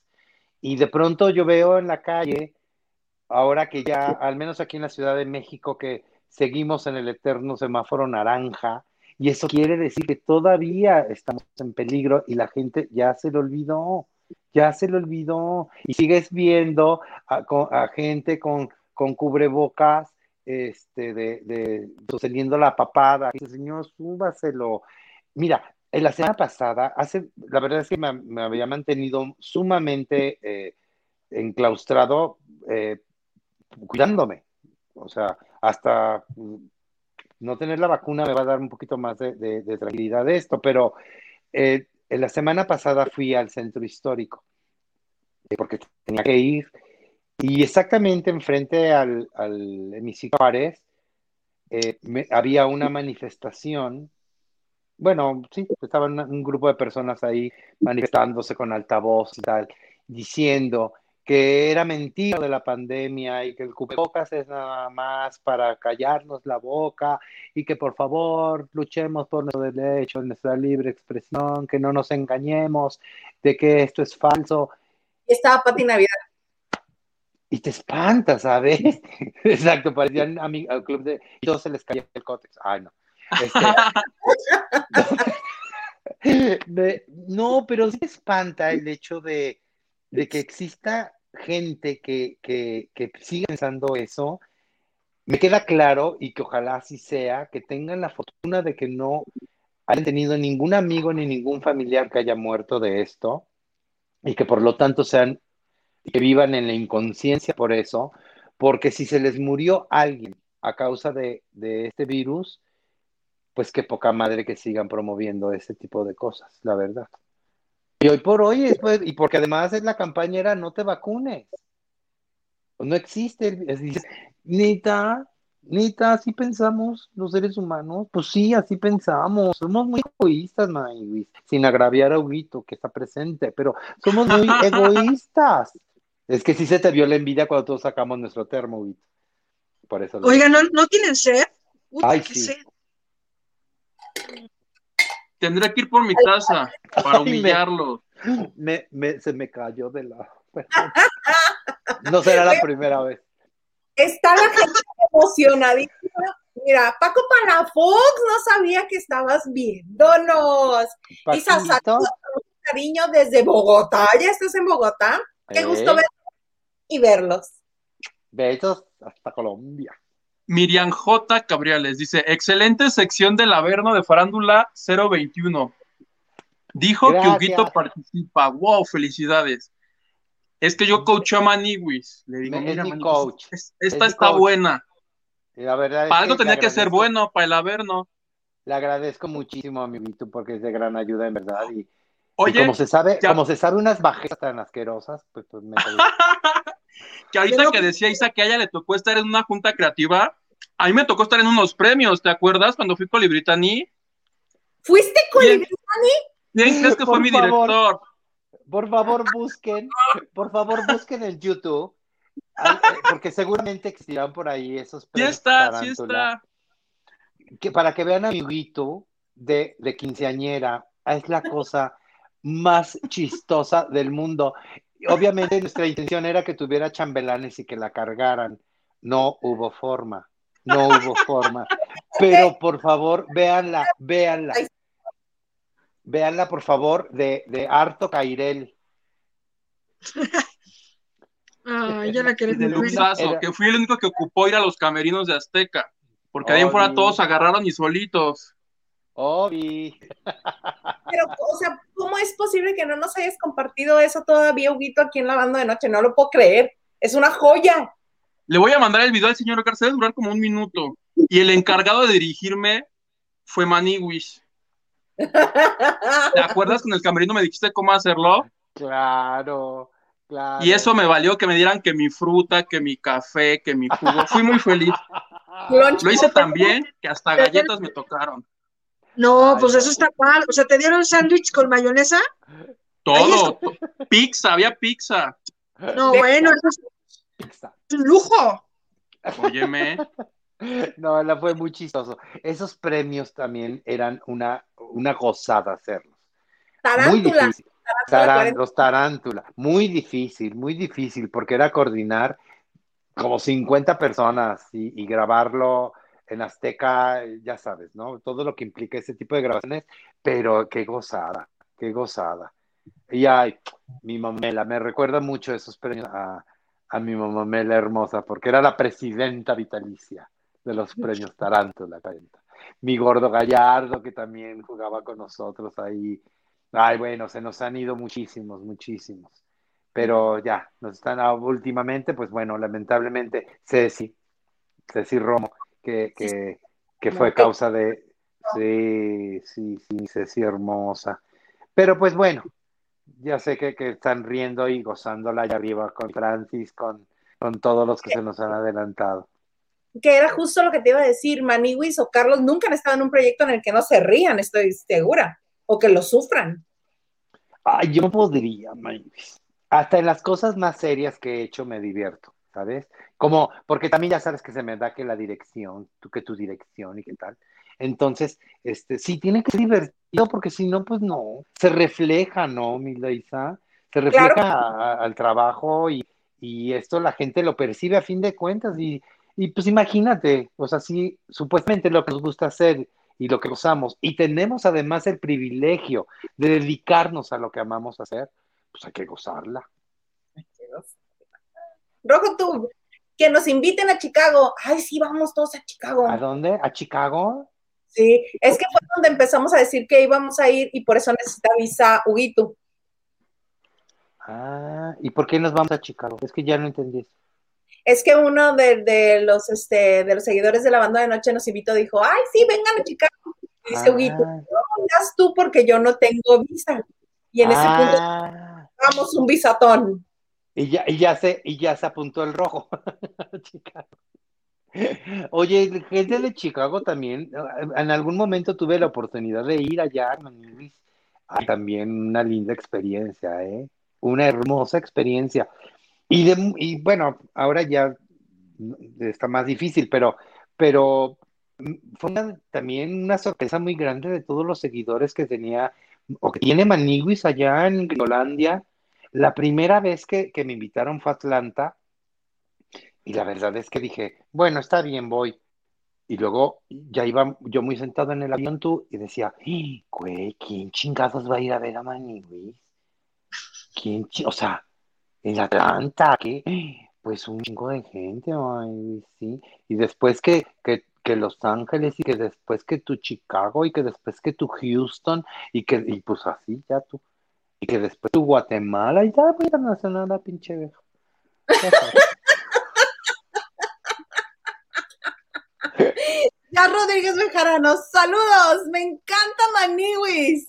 Y de pronto yo veo en la calle, ahora que ya, al menos aquí en la Ciudad de México, que seguimos en el eterno semáforo naranja, y eso quiere decir que todavía estamos en peligro y la gente ya se lo olvidó, ya se lo olvidó. Y sigues viendo a gente con con cubrebocas, este, sosteniendo la papada. Dice, señor, súbaselo. Mira, en la semana pasada, hace, la verdad es que me, me había mantenido sumamente eh, enclaustrado, eh, cuidándome. O sea, hasta mm, no tener la vacuna me va a dar un poquito más de, tranquilidad de esto, pero eh, en la semana pasada fui al centro histórico, porque tenía que ir, y exactamente enfrente al, al hemiciclo Juárez eh, había una manifestación. Bueno, sí, estaban un grupo de personas ahí manifestándose con altavoz y tal, diciendo que era mentira de la pandemia y que el cubrebocas es nada más para callarnos la boca y que por favor luchemos por nuestro derecho, nuestra libre expresión, que no nos engañemos de que esto es falso. Estaba Pati Navidad. Y te espanta, ¿sabes? Exacto, parecían al club de... Y todos se les caía el cótex. Ay, no. Este... no, pero sí espanta el hecho de, de que exista gente que, que, que sigue pensando eso, me queda claro y que ojalá así sea, que tengan la fortuna de que no hayan tenido ningún amigo ni ningún familiar que haya muerto de esto y que por lo tanto sean, que vivan en la inconsciencia por eso, porque si se les murió alguien a causa de, de este virus, pues qué poca madre que sigan promoviendo ese tipo de cosas, la verdad. Y hoy por hoy, después, y porque además es la campaña era no te vacunes. No existe. Es, Nita, Nita, así pensamos los seres humanos. Pues sí, así pensamos. Somos muy egoístas, May, sin agraviar a Huguito que está presente, pero somos muy egoístas. Es que sí se te vio la envidia cuando todos sacamos nuestro termo, Huguito. Por eso. Oiga, ¿no, ¿no tienen sed? Uy, Ay, sí. Sed. Tendré que ir por mi taza para humillarlo. Me, me, se me cayó de la. No será la primera vez. Está la gente emocionadísima. Mira, Paco Palafox no sabía que estabas viéndonos. Y saludos cariño desde Bogotá. ¿Ya estás en Bogotá? Qué gusto Eh. verlos y verlos. Besos hasta Colombia. Miriam J. Cabriales dice: Excelente sección del Averno de Farándula 021. Dijo que. Huguito participa. Wow, felicidades. Es que yo coaché a Maniwis. Le digo, mira, mi Maniwis, coach. es- Es esta está coach. buena. La verdad Para algo que tenía que ser bueno, para el Averno. Le agradezco muchísimo a mi Vito porque es de gran ayuda en verdad. Y, como se sabe, ya- como se sabe unas bajetas tan asquerosas, pues, pues me que ahorita Pero- que decía Isa que a ella le tocó estar en una junta creativa, a mí me tocó estar en unos premios, ¿te acuerdas? Cuando fui con Libritani. ¿Fuiste con Bien. el- ¿Quién crees que fue Por mi favor. director? Por favor, busquen, por favor, busquen en YouTube, eh, porque seguramente existirán por ahí esos Sí premios está, sí está. que para que vean a mi Vito de, de quinceañera, es la cosa más chistosa del mundo. Obviamente nuestra intención era que tuviera chambelanes y que la cargaran. No hubo forma, no hubo forma. Pero por favor, véanla, véanla. Véanla, por favor, de, de Harto Cairel. Ay, ya la querés De ver. luxazo, Era- que fui el único que ocupó ir a los camerinos de Azteca. Porque ahí en Oh, fuera sí. todos agarraron y solitos. Obi. Pero, o sea, ¿cómo es posible que no nos hayas compartido eso todavía, Huguito, aquí en la banda de noche? No lo puedo creer. Es una joya. Le voy a mandar el video al señor García, durar como un minuto. Y el encargado de dirigirme fue Maniwish. ¿Te acuerdas que en el camerino me dijiste cómo hacerlo? Claro, claro. Y eso me valió que me dieran que mi fruta, que mi café, que mi jugo. Fui muy feliz. Lo hice tan bien que hasta galletas me tocaron. No, Ay, pues eso está mal. O sea, ¿te dieron sándwich con mayonesa? Todo. to- Pizza, había pizza. No, De- bueno, eso es un lujo. Óyeme. No, la fue muy chistoso. Esos premios también eran una, una gozada hacerlos. Muy Tarántula. difícil. Tarántula Tarán- 40. los tarántula. Muy difícil, muy difícil, porque era coordinar como 50 personas y, y grabarlo en Azteca, ya sabes, ¿no? Todo lo que implica ese tipo de grabaciones, pero qué gozada, qué gozada. Y ay, mi mamela, me recuerda mucho esos premios a, a mi mamá Mela hermosa, porque era la presidenta vitalicia de los premios Tarántula. Mi gordo Gallardo, que también jugaba con nosotros ahí. Ay, bueno, se nos han ido muchísimos, muchísimos. Pero ya, nos están ah, últimamente, pues bueno, lamentablemente, Ceci, Ceci Romo, que, que, que fue causa de. Sí, sí, sí, Ceci hermosa. Pero pues bueno, ya sé que, que están riendo y gozándola allá arriba con Francis, con, con todos los que se nos han adelantado. Que era justo lo que te iba a decir, Maniwis o Carlos nunca han estado en un proyecto en el que no se rían, estoy segura, o que lo sufran. Ay, yo podría, Maniwis. Hasta en las cosas más serias que he hecho me divierto, ¿sabes? Como, porque también ya sabes que se me da que la dirección, tú que tu dirección y qué tal. Entonces, este, sí tiene que ser divertido porque si no, pues no, se refleja, ¿no, Milda Isa? Se refleja al trabajo y, y, esto la gente lo percibe a fin de cuentas y, y pues imagínate, o sea, sí, supuestamente lo que nos gusta hacer y lo que usamos y tenemos además el privilegio de dedicarnos a lo que amamos hacer, pues hay que gozarla. Rojo, tú, que nos inviten a Chicago. Ay, sí, vamos todos a Chicago. ¿A dónde? ¿A Chicago? Sí, es que fue donde empezamos a decir que íbamos a ir y por eso necesita visa Huguito. Ah, ¿y por qué nos vamos a Chicago? Es que ya no entendí Es que uno de, los este, de los seguidores de la banda de noche nos invitó, dijo, ay, sí, vengan a Chicago. Y dice Huguito, ah. no vengas tú porque yo no tengo visa. Y en ese punto ah. vamos un visatón. Y ya, y ya se, y ya se apuntó el rojo. Oye, gente de Chicago también, en algún momento tuve la oportunidad de ir allá, también una linda experiencia, ¿eh? Una hermosa experiencia. Y, de, y bueno, ahora ya está más difícil, pero, pero fue también una sorpresa muy grande de todos los seguidores que tenía, o que tiene Maniguis allá en Gringolandia. La primera vez que, que me invitaron fue a Atlanta y la verdad es que dije, bueno, está bien, voy. Y luego ya iba yo muy sentado en el avión tú y decía, güey, ¿quién chingados va a ir a ver a Manny, güey? ¿Quién, o sea, en Atlanta, ¿qué? Pues un chingo de gente, ay, sí. Y después que, que, que, Los Ángeles y que después que tu Chicago y que después que tu Houston y que, y pues así ya tú. Y que después tu Guatemala y ya, pues internacional, la pinche vieja. Ya Rodríguez Bejarano, saludos, me encanta Maniwis.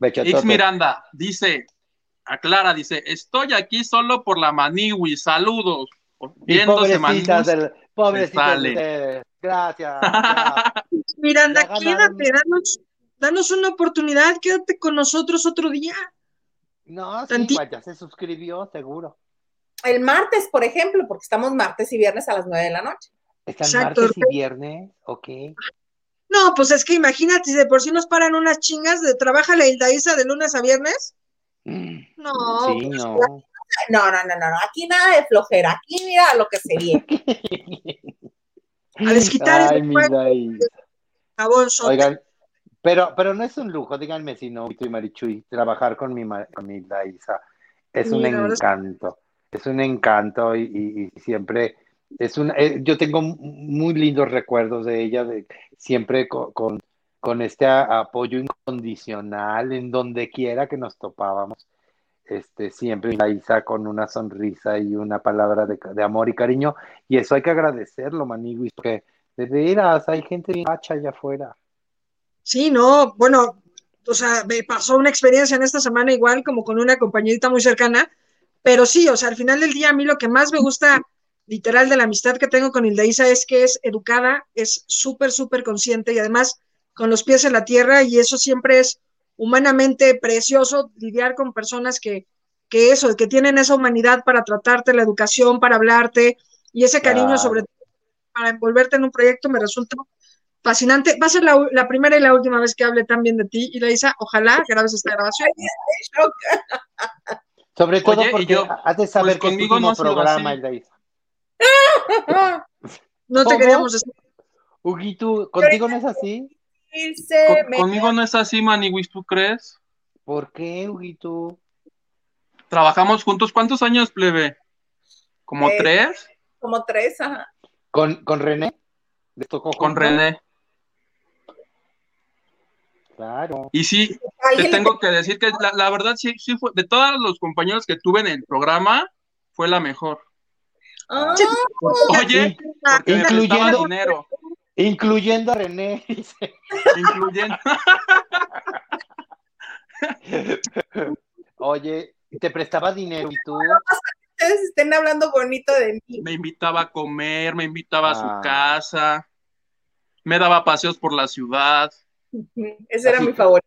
X Miranda dice, aclara, dice, estoy aquí solo por la Maniwis, saludos. Viéndose pobrecitas del, pobrecitas de Gracias. Miranda, quédate, danos, danos, una oportunidad, quédate con nosotros otro día. No, sí, ya se suscribió, seguro. El martes, por ejemplo, porque estamos martes y viernes a las nueve de la noche. Están martes y viernes, ok. No, pues es que imagínate, si de por sí nos paran unas chingas de trabaja la Hilda Isa de lunes a viernes. Mm, no, sí, pues, no. no. No, no, no, Aquí nada de flojera. Aquí mira lo que sería. a desquitar Ay, Oigan, pero, pero no es un lujo, díganme si no, y Marichuy, trabajar con mi, con mi. Es un encanto, es un encanto y, y siempre es una, eh, yo tengo muy lindos recuerdos de ella, de siempre con, con, este apoyo incondicional en donde quiera que nos topábamos. Este, siempre la Isa con una sonrisa y una palabra de, de, amor y cariño, y eso hay que agradecerlo, Maniguis, porque de veras hay gente bien hacha allá afuera. Sí, no, bueno, o sea, me pasó una experiencia en esta semana igual como con una compañerita muy cercana, pero sí, o sea, al final del día a mí lo que más me gusta literal de la amistad que tengo con Hildaísa es que es educada, es súper, súper consciente y además con los pies en la tierra y eso siempre es humanamente precioso lidiar con personas que, que eso, que tienen esa humanidad para tratarte, la educación, para hablarte y ese cariño sobre todo para envolverte en un proyecto me resulta fascinante. Va a ser la, primera y la última vez que hable tan bien de ti, Hildaísa. Ojalá grabes esta grabación. Sobre todo porque yo, has de saber pues que es programa, Hildaísa. No te queríamos decir. Huguito, ¿contigo no es así? conmigo no es así, Maniwis, ¿tú crees? ¿Por qué, Huguito? Trabajamos juntos. ¿Cuántos años, plebe? ¿Como Eh, tres? Como tres, ajá. ¿Con, con René? ¿Les tocó Con? René. Claro. Y sí, te ¿Alguien le- tengo que decir que la, la verdad sí, sí fue, de todos los compañeros que tuve en el programa, fue la mejor. Ah, Oye, porque me Incluyendo- dinero, Incluyendo a René. dice. incluyendo. Oye, te prestaba dinero y tú. ustedes estén hablando bonito de mí. Me invitaba a comer, me invitaba a su Ah. casa, me daba paseos por la ciudad. Ese era Así. mi favorito.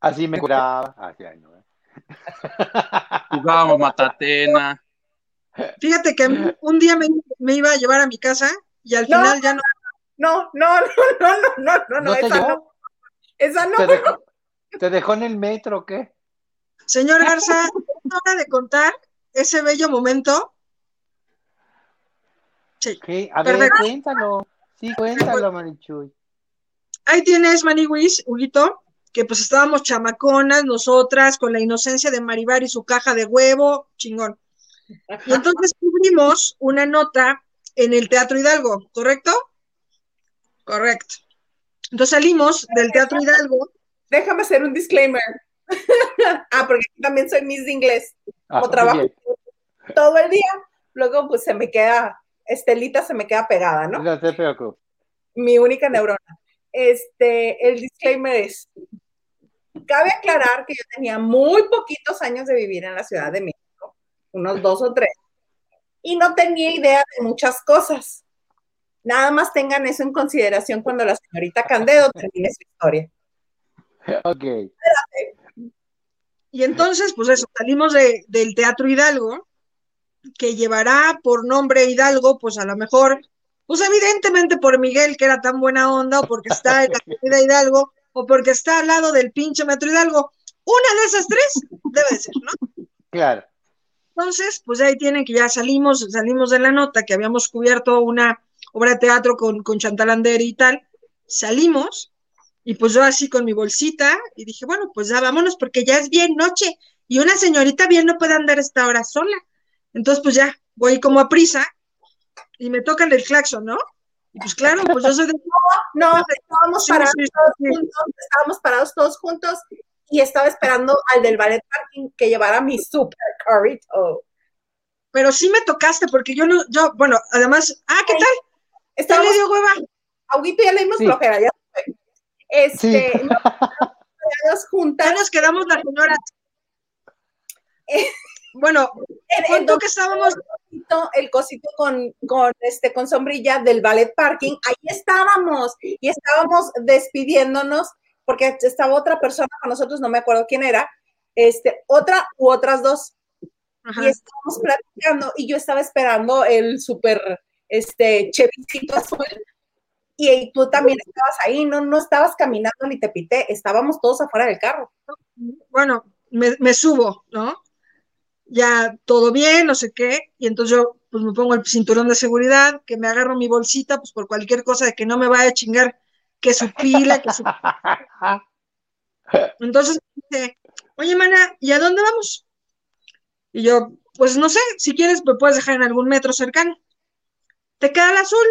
Así me curaba. Así, ay, no, ¿eh? Jugábamos matatena. Fíjate que un día me, me iba a llevar a mi casa y al No. final ya no. No, no, no, no, no, no, no, no, ¿No te esa llevó? no. Esa no. ¿Te dejó, ¿Te dejó en el metro o qué? Señor Garza, es hora de contar ese bello momento. Sí. ¿Qué? A ver, cuéntalo. Sí, cuéntalo, Marichuy. Ahí tienes, Maniwis, Huguito, que pues estábamos chamaconas, nosotras, con la inocencia de Maribar y su caja de huevo, chingón. Y entonces cubrimos una nota en el Teatro Hidalgo, ¿correcto? Correcto. Entonces salimos del Teatro Hidalgo, Déjame hacer un disclaimer. ah, porque también soy Miss de inglés. Ah, Como muy trabajo bien. todo el día, luego pues se me queda, Estelita se me queda pegada, ¿no? No te preocupes. Mi única neurona. Este, el disclaimer es, cabe aclarar que yo tenía muy poquitos años de vivir en la Ciudad de México, unos dos o tres, y no tenía idea de muchas cosas. Nada más tengan eso en consideración cuando la señorita Candedo termine su historia. Ok. y entonces, pues eso, salimos de- del Teatro Hidalgo, que llevará por nombre Hidalgo, pues a lo mejor, pues evidentemente por Miguel, que era tan buena onda, o porque está en la avenida Hidalgo, o porque está al lado del pinche Metro Hidalgo. Una de esas tres debe ser, ¿no? Claro. Entonces, pues ahí tienen que ya salimos, salimos de la nota, que habíamos cubierto una obra de teatro con, con Chantal Andere y tal. Salimos, y pues yo así con mi bolsita, y dije, bueno, pues ya vámonos, porque ya es bien noche, y una señorita bien no puede andar esta hora sola. Entonces, pues ya, voy como a prisa, y me tocan el claxon, ¿no? Y pues claro, pues yo soy de... No, estábamos Sí, parados sí, sí, todos sí. juntos, estábamos parados todos juntos y estaba esperando al del ballet parking que llevara mi super carrito. Pero sí me tocaste, porque yo no, yo, bueno, además, ah, ¿qué tal? ¿Ya Estábamos, le dio hueva? Auguito ya le dimos Sí. flojera, ya fue. Este, Sí. nos juntas Ya nos quedamos las señoras. Bueno, en, en ¿cuánto que estábamos? cosito, el cosito con, con, este, con sombrilla del ballet parking, ahí estábamos y estábamos despidiéndonos porque estaba otra persona con nosotros, no me acuerdo quién era, este, otra u otras dos, Ajá. y estábamos platicando y yo estaba esperando el súper, este, chevicito azul y, y tú también estabas ahí, no, no estabas caminando ni te pité, estábamos todos afuera del carro. bueno, me, me subo, ¿no? Ya todo bien, no sé qué, y entonces yo pues me pongo el cinturón de seguridad, que me agarro mi bolsita, pues por cualquier cosa de que no me vaya a chingar, que su pila, que su... Entonces dice, oye, mana, ¿y a dónde vamos? Y yo, pues no sé, si quieres me puedes dejar en algún metro cercano. ¿Te queda el azul?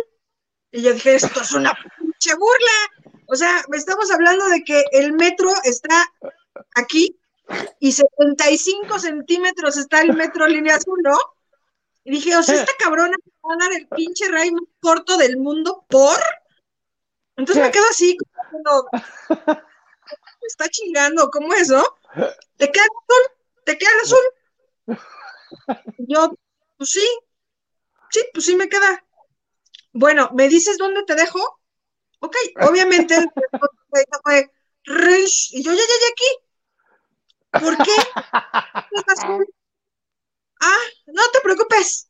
Y yo dije, esto es una pinche burla. O sea, estamos hablando de que el metro está aquí y 75 centímetros está el metro línea azul, ¿no? Y dije, o sea, esta cabrona me va a dar el pinche ray más corto del mundo por. Entonces me quedo así, como, me está chingando, ¿cómo es, no? ¿Te queda azul? ¿Te queda el azul? Y yo, pues sí, sí, pues sí me queda. Bueno, ¿me dices dónde te dejo? Ok, obviamente y yo ya llegué aquí. ¿Por qué? Ah, no te preocupes.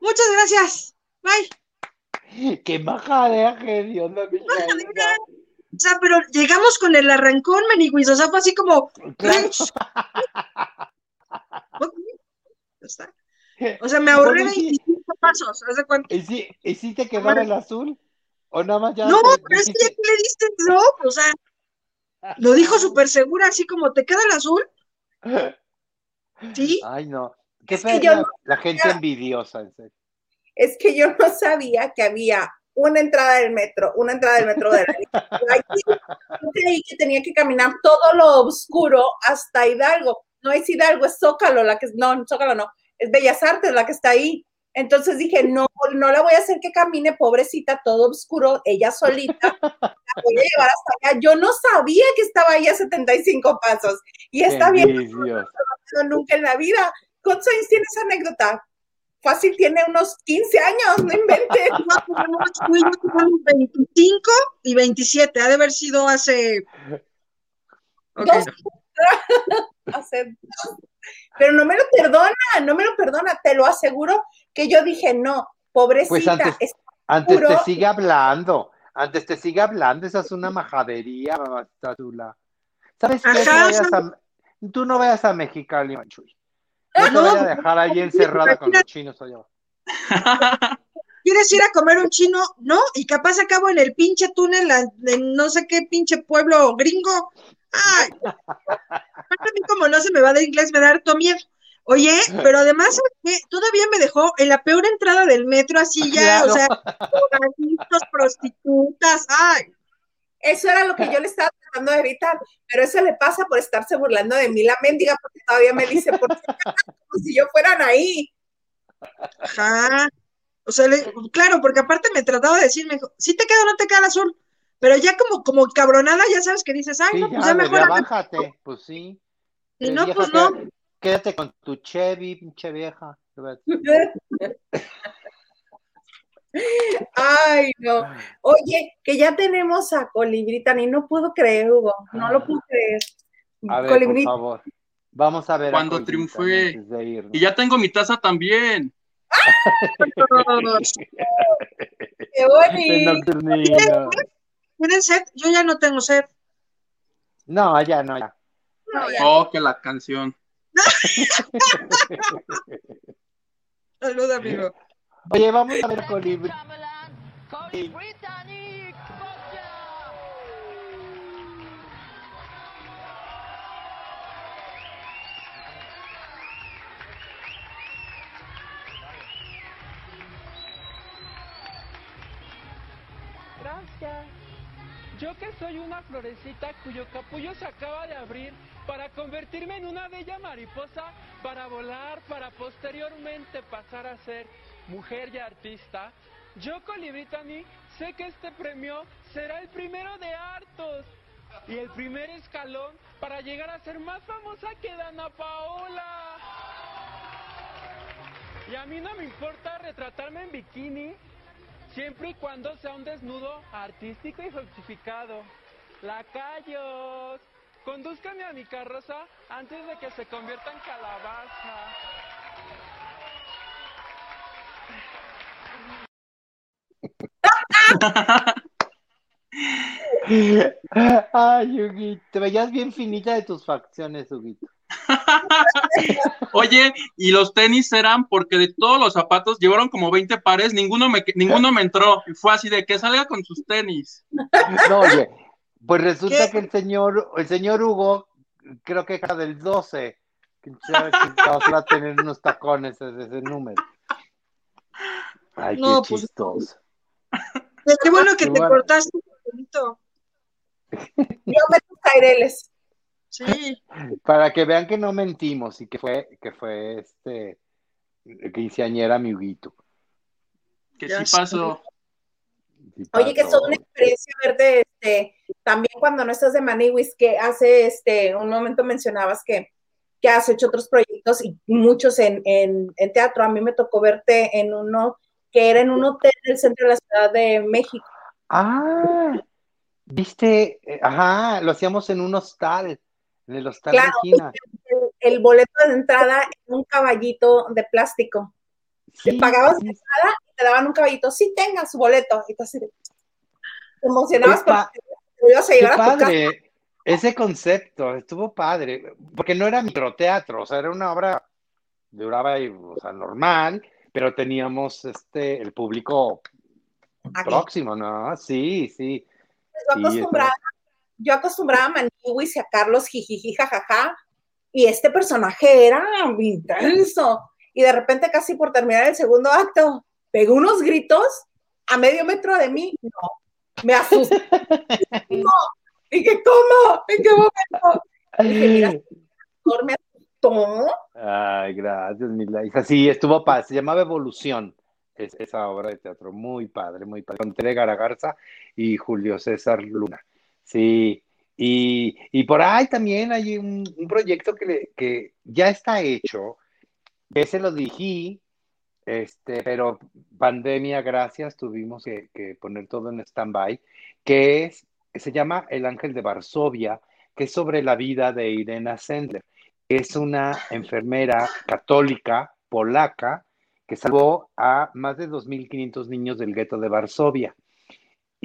Muchas gracias. Bye. Qué majadera, genio, no me Majadera. O sea, pero llegamos con el arrancón, maniguis. O sea, fue así como. Claro. O sea, me ahorré Bueno, sí. 25 pasos. ¿haz de cuenta? ¿Y si, ¿Y si te quedaba el azul? ¿O nada más ya No, pero es que ya le diste drop, o sea, lo dijo súper segura, así como te queda el azul. ¿Sí? Ay, no. Qué Es que fea yo la, no la gente envidiosa, en serio. Es que yo no sabía que había una entrada del metro, una entrada del metro de la yo creí que tenía que caminar todo lo oscuro hasta Hidalgo. No es Hidalgo, es Zócalo, la que no, Zócalo no, es Bellas Artes la que está ahí. Entonces dije, no, no la voy a hacer que camine, pobrecita, todo oscuro, ella solita, voy a llevar hasta allá. Yo no sabía que estaba ahí a 75 pasos y está bien, no, nunca en la vida. ¿Cuántos años tiene esa anécdota? Fácil tiene unos 15 años, no inventes. No, pues, no, tú y yo tenemos 25 y 27. Ha de haber sido hace. Dos. Hace dos. Pero no me lo perdona, no me lo perdona, te lo aseguro que yo dije, no, pobrecita, Pues antes- es- Antes te sigue hablando. Antes te sigue hablando. Esa es una majadería, chula. ¿Sabes qué? Ajá, Tú no vayas a, tú no vayas a Mexicali, Manchuy. No te No, vayas a dejar ahí encerrada con los chinos allá. ¿Quieres ir a comer un chino? No, y capaz acabo en el pinche túnel, en no sé qué pinche pueblo gringo. Ay, a mí como no se me va de inglés, me da harto miedo. Oye, pero además ¿sabes qué? todavía me dejó en la peor entrada del metro, así ya, Claro. o sea, prostitutas, ay, eso era lo que yo le estaba tratando de evitar, pero eso le pasa por estarse burlando de mí la mendiga, porque todavía me dice, por si, como si yo fueran ahí. ajá. O sea, le- claro, porque aparte me trataba de decir, me dijo, ¿sí te queda o no te queda el azul? Pero ya como, como cabronada, ya sabes que dices, ay, Sí, no, pues ya, ya mejor. ya bájate. Pues sí. Y Eh, no, pues no. Quédate- con tu Chevy, pinche vieja. Ay, no. Oye, que ya tenemos a Colibritan y no puedo creer, Hugo, no lo puedo creer. A ver, por Colibrí- favor. Vamos a ver. a Cuando Colita triunfé. de. Y ya tengo mi taza también. qué bonito. ¿Tienen sed? Yo ya no tengo sed. No, ya no, ya. No, ya. Oh, que la canción. Salud, amigo. Oye, vamos a ver Colibrí. Gracias. Yo que soy una florecita cuyo capullo se acaba de abrir para convertirme en una bella mariposa, para volar, para posteriormente pasar a ser mujer y artista. Yo, Colibritani, sé que este premio será el primero de hartos y el primer escalón para llegar a ser más famosa que Dana Paola. Y a mí no me importa retratarme en bikini, siempre y cuando sea un desnudo artístico y justificado. Lacayos, condúzcame a mi carroza antes de que se convierta en calabaza. Ay, Huguito, te veías bien finita de tus facciones, Huguito. Oye, y los tenis eran porque de todos los zapatos llevaron como 20 pares, ninguno me, ninguno me entró. Y fue así de que salga con sus tenis. No, oye, pues resulta ¿Qué? que el señor, el señor Hugo, creo que era del 12, que va a tener unos tacones de ese número. Ay, No, qué pues- chistoso. Qué bueno que Qué te bueno. cortaste. Yo me tus caireles. Sí. Para que vean que no mentimos y que fue, que fue este quinceañera mi Huguito. Que sí pasó. Sí Oye, que es una experiencia verte, este, también cuando no estás de Maniwis, que hace, este, un momento mencionabas que, que has hecho otros proyectos y muchos en, en, en teatro. A mí me tocó verte en uno que era en un hotel del centro de la Ciudad de México. Ah, viste, Eh, ajá, lo hacíamos en un hostal, en el hostal Claro. Regina. El, el boleto de entrada en un caballito de plástico. Sí, pagabas sí, Te daban un caballito, sí, tenga su boleto. Y de- te emocionabas porque te ibas a llevar a tu casa. padre, ese concepto, estuvo padre, porque no era microteatro, o sea, era una obra, duraba, o sea, normal, pero teníamos este, el público Aquí. próximo, ¿no? Sí, sí. Yo Sí, acostumbraba, yo acostumbraba a Maniwis y a Carlos jijiji jajaja Y este personaje era intenso. Y de repente, casi por terminar el segundo acto, pegó unos gritos a medio metro de mí. No, me asusté. No. Dije, ¿cómo? ¿En qué momento? Dije, mira, me asustó. Ay, gracias, Mila. hija. Sí, estuvo paz. Se llamaba Evolución. Es, esa obra de teatro muy padre, muy padre. Con Tere Garagarza y Julio César Luna. Sí, y, y por ahí también hay un, proyecto que, le- que ya está hecho, que se lo dirigí, este, pero pandemia, gracias, tuvimos que, que poner todo en stand-by, que es, se llama El Ángel de Varsovia, que es sobre la vida de Irena Sendler. Es una enfermera católica polaca que salvó a más de 2.500 niños del gueto de Varsovia.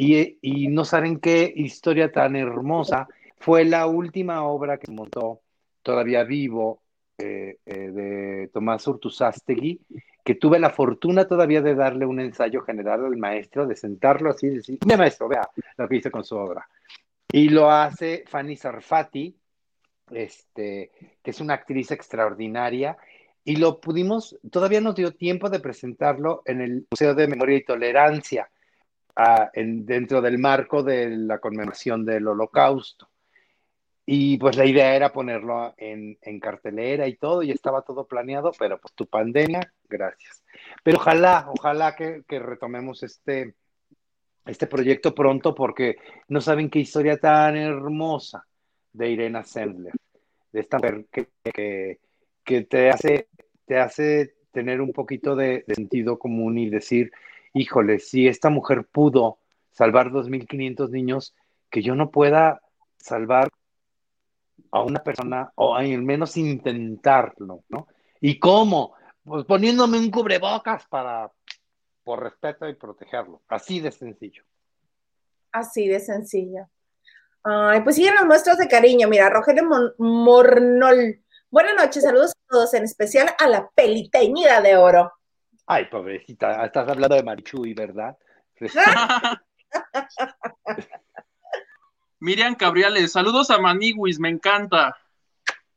Y, no saben qué historia tan hermosa. Fue la última obra que montó, todavía vivo, eh, eh, de Tomás Urtuzástegui, que tuve la fortuna todavía de darle un ensayo general al maestro, de sentarlo así y decir, mira maestro, vea lo que hice con su obra. Y lo hace Fanny Sarfati, este, que es una actriz extraordinaria, y lo pudimos, todavía nos dio tiempo de presentarlo en el Museo de Memoria y Tolerancia, ah, en- dentro del marco de la conmemoración del Holocausto. Y pues la idea era ponerlo en, en cartelera y todo, y estaba todo planeado, pero pues tu pandemia, gracias. Pero ojalá, ojalá que, que retomemos este, este proyecto pronto, porque no saben qué historia tan hermosa de Irena Sendler, de esta mujer que, que, que te, hace, te hace tener un poquito de, de sentido común y decir, híjole, si esta mujer pudo salvar 2.500 niños, que yo no pueda salvar a una persona o al menos intentarlo, ¿no? ¿Y cómo? Pues poniéndome un cubrebocas para, por respeto y protegerlo. Así de sencillo. Así de sencilla. Ay, pues siguen los muestras de cariño. Mira, Rogelio Mon- Mornol. Buenas noches, saludos a todos, en especial a la peliteñida de oro. Ay, pobrecita, estás hablando de Marichuy, ¿verdad? Miriam Cabriales, saludos a Maniguis, me encanta.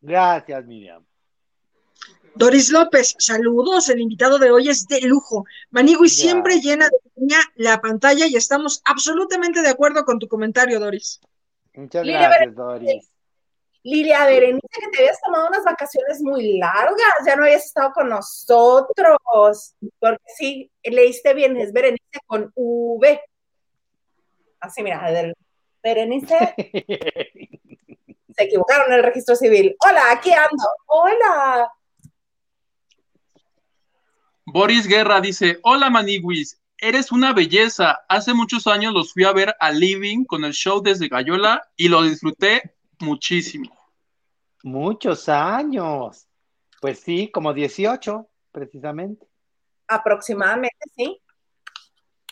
Gracias, Miriam. Doris López, saludos. El invitado de hoy es de lujo. Manigui siempre llena de piña la pantalla y estamos absolutamente de acuerdo con tu comentario, Doris. Muchas gracias, Doris. Lilia Berenice, que te habías tomado unas vacaciones muy largas, ya no habías estado con nosotros, porque sí, leíste bien, es Berenice con V. Así, mira, Berenice, se equivocaron en el registro civil. Hola, aquí ando. Hola. Boris Guerra dice, hola Maniguis, eres una belleza. Hace muchos años los fui a ver a Living con el show desde Gallola y lo disfruté muchísimo. Muchos años. Pues sí, como 18, precisamente. Aproximadamente, sí.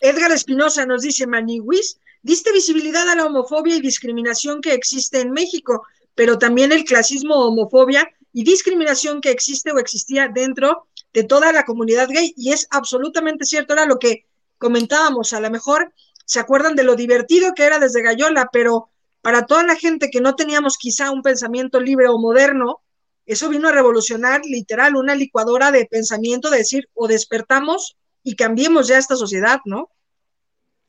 Edgar Espinosa nos dice, Maniguis, diste visibilidad a la homofobia y discriminación que existe en México, pero también el clasismo, homofobia y discriminación que existe o existía dentro de toda la comunidad gay. Y es absolutamente cierto, era lo que comentábamos, a lo mejor se acuerdan de lo divertido que era desde Gallola, pero para toda la gente que no teníamos quizá un pensamiento libre o moderno, eso vino a revolucionar literal una licuadora de pensamiento, de decir, o despertamos y cambiemos ya esta sociedad, ¿no?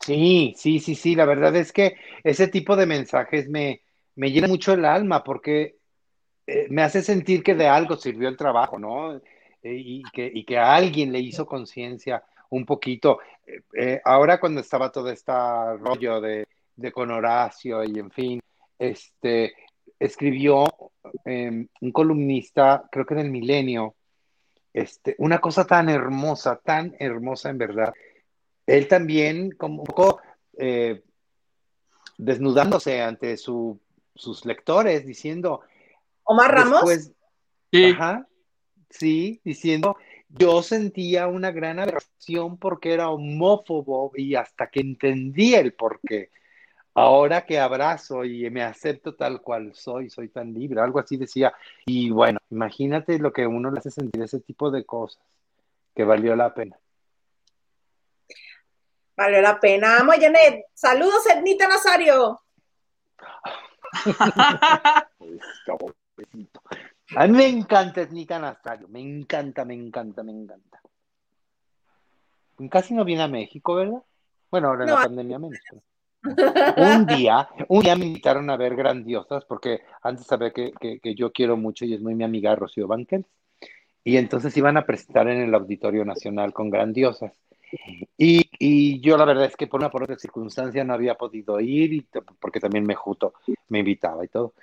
Sí, sí, sí, sí. La verdad es que ese tipo de mensajes me, me llena mucho el alma porque eh, me hace sentir que de algo sirvió el trabajo, ¿no? Eh, y, que, y que a alguien le hizo conciencia un poquito. Eh, ahora cuando estaba todo este rollo de, de con Horacio y en fin, este, escribió eh, un columnista, creo que del Milenio, este, una cosa tan hermosa, tan hermosa en verdad. Él también, como un poco eh, desnudándose ante su, sus lectores, diciendo, Omar Ramos. después, Sí, Ajá, sí, diciendo, yo sentía una gran aberración porque era homófobo y hasta que entendí el por qué. Ahora que abrazo y me acepto tal cual soy, soy tan libre, algo así decía. Y bueno, imagínate lo que uno le hace sentir ese tipo de cosas, que valió la pena. Valió la pena. Amo Janet. Saludos, Ednita Nazario. A mí me encanta Snita Nazario, me encanta, me encanta, me encanta. Casi no viene a México, ¿verdad? Bueno, ahora en No. la pandemia menos. pero- Un día, un día me invitaron a ver Grandiosas, porque antes sabía que, que, yo quiero mucho y es muy mi amiga Rocío Banquels. Y entonces iban a presentar en el Auditorio Nacional con Grandiosas. Y, y yo la verdad es que por una por otra circunstancia no había podido ir, y, porque también Mejuto me invitaba y todo.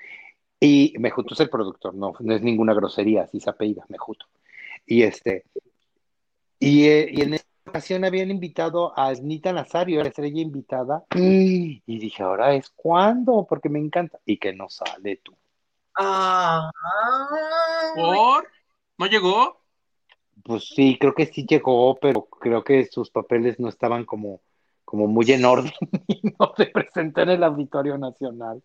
Y Mejuto es el productor, no, no es ninguna grosería, así se apellida, Mejuto. Y este, y, eh, y en ocasión habían invitado a Anita Nazario, la estrella invitada, y dije, ahora es cuándo, porque me encanta, y que no sale tú. Ah, ¿Por? ¿No llegó? Pues sí, creo que sí llegó, pero creo que sus papeles no estaban como, como muy en orden y no se presentó en el Auditorio Nacional.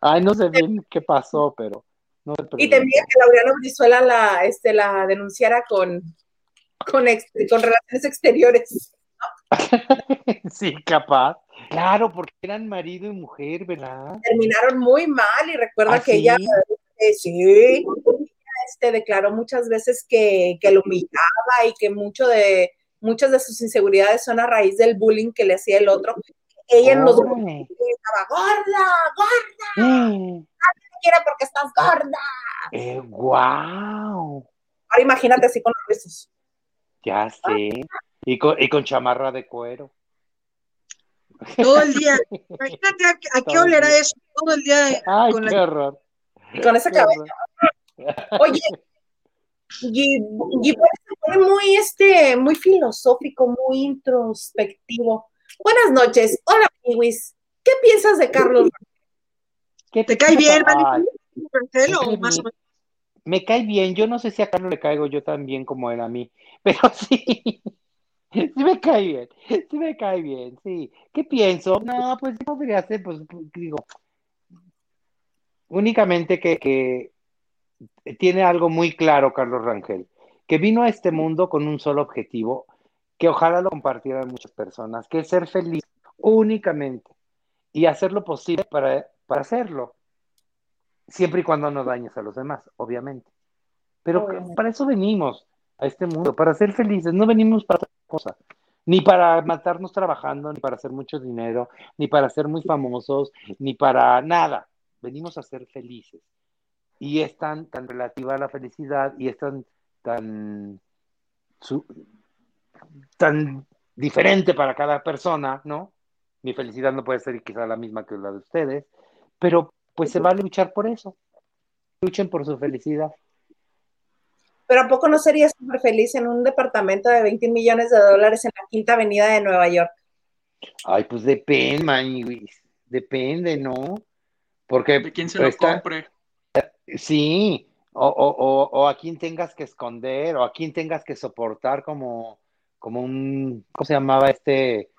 Ay, no sé bien qué pasó, pero no se y temía que Laureano Brizuela la, este, la denunciara con, con, ex- con relaciones exteriores. Sí, capaz. Claro, porque eran marido y mujer, ¿verdad? Terminaron muy mal y recuerda ¿Ah, que sí? ella, eh, sí, este, declaró muchas veces que, que lo humillaba y que mucho de, muchas de sus inseguridades son a raíz del bullying que le hacía el otro. Ella en los estaba gorda, gorda, Eh, te quiere porque estás gorda. eh, guau, Ahora imagínate así con los besos. Ya sé. Y con, y con chamarra de cuero. Todo el día. Imagínate a, a qué olerá día. eso todo el día Ay, con qué la horror. Y con cabello. horror. Oye, y, y pues se pone muy, este, muy filosófico, muy introspectivo. Buenas noches. Hola, Miwis. ¿Qué piensas de Carlos? ¿Qué ¿Te cae bien, cae o más o menos. Me cae bien. Yo no sé si a Carlos le caigo yo tan bien como él a mí, pero sí. Sí me cae bien, sí me cae bien, sí. ¿Qué pienso? No, pues podría ser, pues digo, únicamente que, que tiene algo muy claro Carlos Rangel, que vino a este mundo con un solo objetivo, que ojalá lo compartieran muchas personas, que es ser feliz únicamente y hacer lo posible para, para hacerlo, siempre y cuando no dañes a los demás, obviamente. Pero Obviamente. para eso venimos a este mundo, para ser felices, no venimos para otra cosa, ni para matarnos trabajando, ni para hacer mucho dinero, ni para ser muy famosos, ni para nada. Venimos a ser felices. Y es tan, tan relativa a la felicidad y es tan, tan, su- tan diferente para cada persona, ¿no? Mi felicidad no puede ser quizá la misma que la de ustedes, pero pues se vale luchar por eso. Luchen por su felicidad. Pero ¿a poco no serías súper feliz en un departamento de 20 millones de dólares en la Quinta Avenida de Nueva York? Ay, pues depende, Maniwis. Depende, ¿no? Porque ¿De quién se lo está- compre? Sí, o, o, o, o a quién tengas que esconder, o a quién tengas que soportar como, como un, ¿cómo se llamaba este?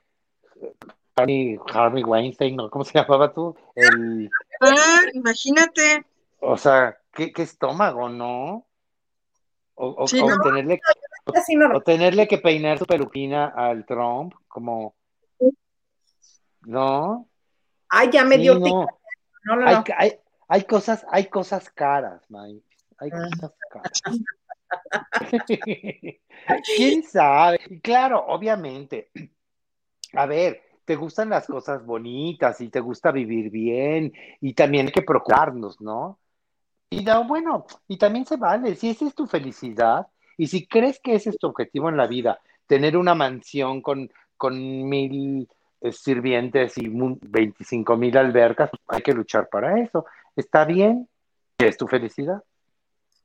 Harvey, Harvey Weinstein, ¿no? ¿Cómo se llamaba tú? El, Imagínate. o sea, ¿qué, qué estómago, ¿no? O, o- Sí, o ¿no? tenerle, o tenerle que peinar su peluquina al Trump, como, ¿no? Ay, ya me Sí, dio no. No, no, Hay, no. hay, hay cosas, hay cosas caras, Mike. Hay Ah. cosas caras. ¿Quién sabe? Y claro, obviamente. A ver, te gustan las cosas bonitas y te gusta vivir bien y también hay que procurarnos, ¿no? Y no, bueno, y también se vale, si esa es tu felicidad y si crees que ese es tu objetivo en la vida, tener una mansión con, con mil eh, sirvientes y mu- 25 mil albercas, pues, hay que luchar para eso. ¿Está bien? ¿Es tu felicidad?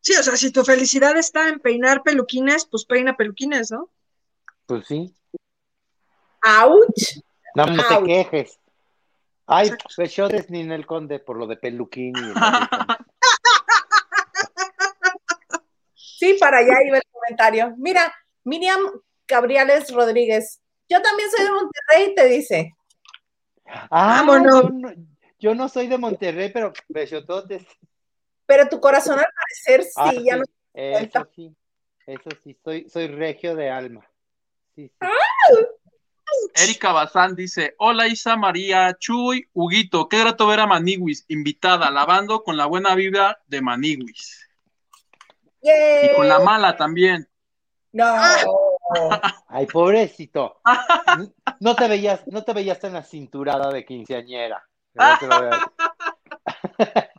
Sí, o sea, si tu felicidad está en peinar peluquines, pues peina peluquines, ¿no? Pues sí. ¡Auch! No, no te quejes. Ay. Pechotes ni en el conde por lo de peluquín y Sí, para allá iba el comentario. Mira, Miriam Gabriales Rodríguez. Yo también soy de Monterrey, te dice. Ah, Vámonos. yo no, yo no soy de Monterrey, pero Pechototes. Pero tu corazón al parecer sí, Ah, ya sí, no. Eso sí, eso sí, soy, soy regio de alma. Sí, sí. Erika Bazán dice: Hola Isa María, Chuy, Huguito, qué grato ver a Maniwis, invitada, lavando con la buena vibra de Maniwis. Y con la mala también. No. Ay, pobrecito. No te veías, no te veías tan acinturada de quinceañera.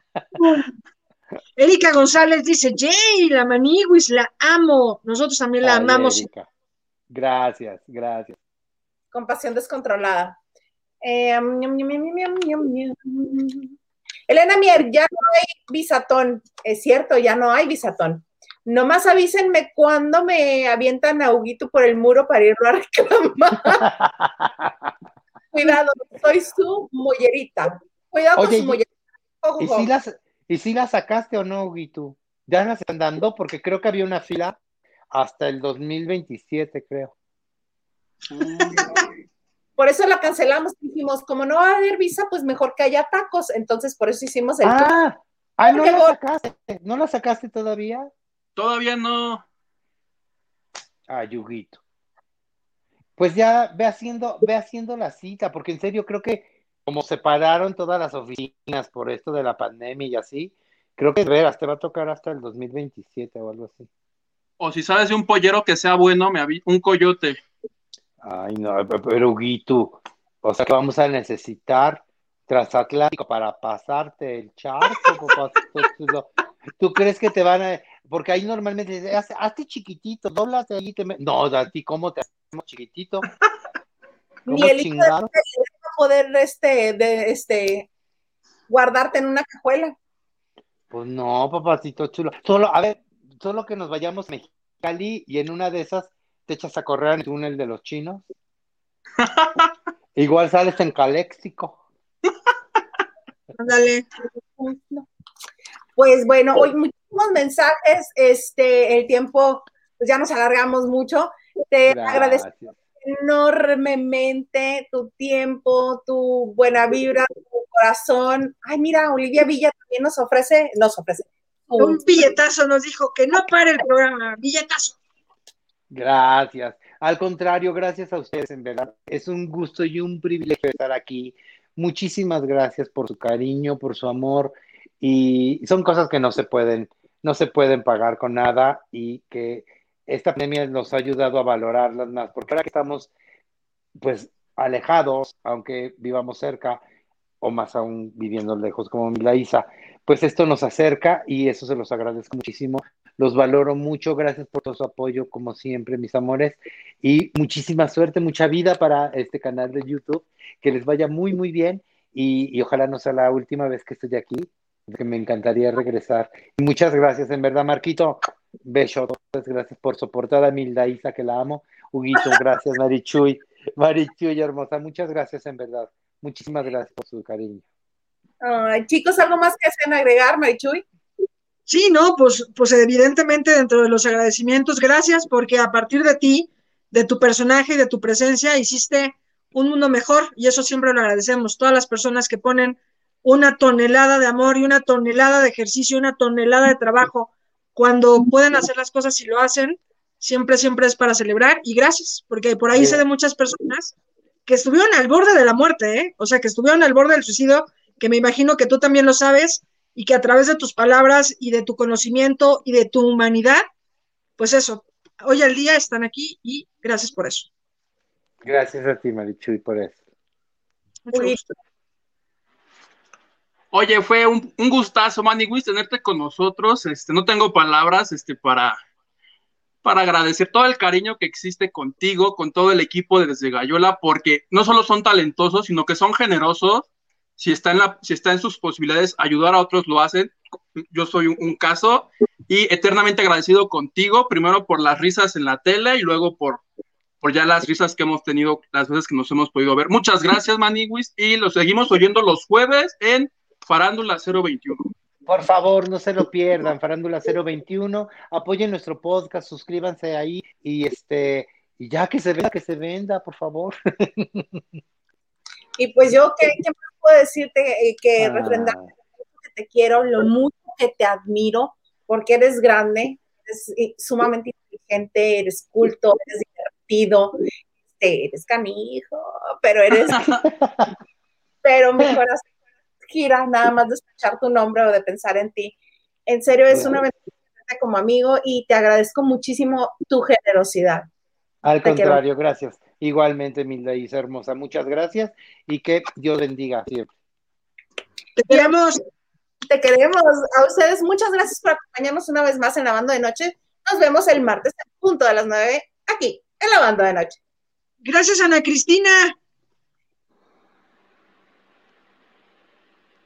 Erika González dice, Jay, la Maniguis, la amo. Nosotros también la Ay, amamos. Erika. Gracias, gracias. Compasión descontrolada. Eh. Elena Mier, ya no hay visatón. Es cierto, ya no hay visatón. Nomás avísenme cuando me avientan a Huguito por el muro para irlo a reclamar. Cuidado, soy su mollerita. Cuidado Oye, con su mollerita. Ojo, ¿Y si las, y si las sacaste o no, Huguito? ¿Ya las están dando? Porque creo que había una fila hasta el 2027, creo. Por eso la cancelamos. Dijimos, como no va a haber visa, pues mejor que haya tacos. Entonces, por eso hicimos el. Ah, ah, no la sacaste. ¿No la sacaste todavía? Todavía no. Ah, Yuguito. Pues ya ve haciendo, ve haciendo la cita, porque en serio creo que como separaron todas las oficinas por esto de la pandemia y así, creo que de veras te va a tocar hasta el 2027 o algo así. O si sabes de un pollero que sea bueno, me un coyote. Ay, no, pero Huguito, o sea que vamos a necesitar transatlántico para pasarte el charco, papacito chulo. ¿Tú crees que te van a...? Porque ahí normalmente dicen, "Haz- hazte chiquitito, doblate ahí. Te me-". No, a ti, ¿cómo te hacemos chiquitito? Ni ¿Cómo el hijo de va a poder este, de, este, guardarte en una cajuela. Pues no, papacito chulo. Solo, a ver, solo que nos vayamos a Mexicali y en una de esas te echas a correr en el túnel de los chinos. Igual sales en Caléxico. Ándale. No. Pues bueno, hoy muchísimos mensajes, este, el tiempo, pues ya nos alargamos mucho. Te agradezco Gracias. enormemente tu tiempo, tu buena vibra, tu corazón. Ay, mira, Olivia Villa también nos ofrece, nos ofrece. Un billetazo nos dijo que no pare el programa. Billetazo. Gracias. Al contrario, gracias a ustedes, en verdad. Es un gusto y un privilegio estar aquí. Muchísimas gracias por su cariño, por su amor. Y son cosas que no se pueden, no se pueden pagar con nada y que esta pandemia nos ha ayudado a valorarlas más. Porque ahora que estamos, pues, alejados, aunque vivamos cerca, o más aún viviendo lejos como mi Isa, pues esto nos acerca y eso se los agradezco muchísimo. Los valoro mucho, gracias por todo su apoyo, como siempre, mis amores, y muchísima suerte, mucha vida para este canal de YouTube, que les vaya muy, muy bien y, ojalá no sea la última vez que estoy aquí, que me encantaría regresar. Muchas gracias, en verdad, Marquito, muchas gracias por soportar a Milda Isa, que la amo, Huguito, gracias, Marichuy, Marichuy, hermosa, muchas gracias, en verdad, muchísimas gracias por su cariño. Ay, chicos, ¿algo más que hacen agregar, Marichuy? Sí, no, pues, pues evidentemente dentro de los agradecimientos, gracias porque a partir de ti, de tu personaje y de tu presencia, hiciste un mundo mejor y eso siempre lo agradecemos. Todas las personas que ponen una tonelada de amor y una tonelada de ejercicio, una tonelada de trabajo, cuando pueden hacer las cosas y lo hacen, siempre, siempre es para celebrar y gracias, porque por ahí sé de muchas personas que estuvieron al borde de la muerte, ¿eh? o sea, que estuvieron al borde del suicidio, que me imagino que tú también lo sabes y que a través de tus palabras y de tu conocimiento y de tu humanidad, pues eso, hoy al día están aquí y gracias por eso. Gracias a ti, Marichuy, por eso. Mucho Uy. gusto. Oye, fue un, un gustazo, Manny Wiz, tenerte con nosotros. Este, no tengo palabras este, para, para agradecer todo el cariño que existe contigo, con todo el equipo de Desde Gallola, porque no solo son talentosos, sino que son generosos. Si está en, la, si está en sus posibilidades ayudar a otros, lo hacen. Yo soy un, un caso y eternamente agradecido contigo, primero por las risas en la tele y luego por, por ya las risas que hemos tenido las veces que nos hemos podido ver. Muchas gracias, Maniwis, y lo seguimos oyendo los jueves en Farándula 021. Por favor, no se lo pierdan, Farándula 021, apoyen nuestro podcast, suscríbanse ahí y este y ya que se venda, que se venda, por favor. Y pues yo, ¿qué, qué más puedo decirte? Eh, que Ah. refrendar que te quiero, lo mucho que te admiro, porque eres grande, eres sumamente inteligente, eres culto, eres divertido, este, eres canijo, pero eres, pero mi corazón gira nada más de escuchar tu nombre o de pensar en ti. En serio, es una bendición como amigo y te agradezco muchísimo tu generosidad. Al contrario, gracias. Igualmente, Milda Isa hermosa, muchas gracias y que Dios bendiga siempre. Te queremos. Te queremos. A ustedes, muchas gracias por acompañarnos una vez más en la banda de noche. Nos vemos el martes en punto de las nueve aquí en la banda de noche. Gracias, Ana Cristina.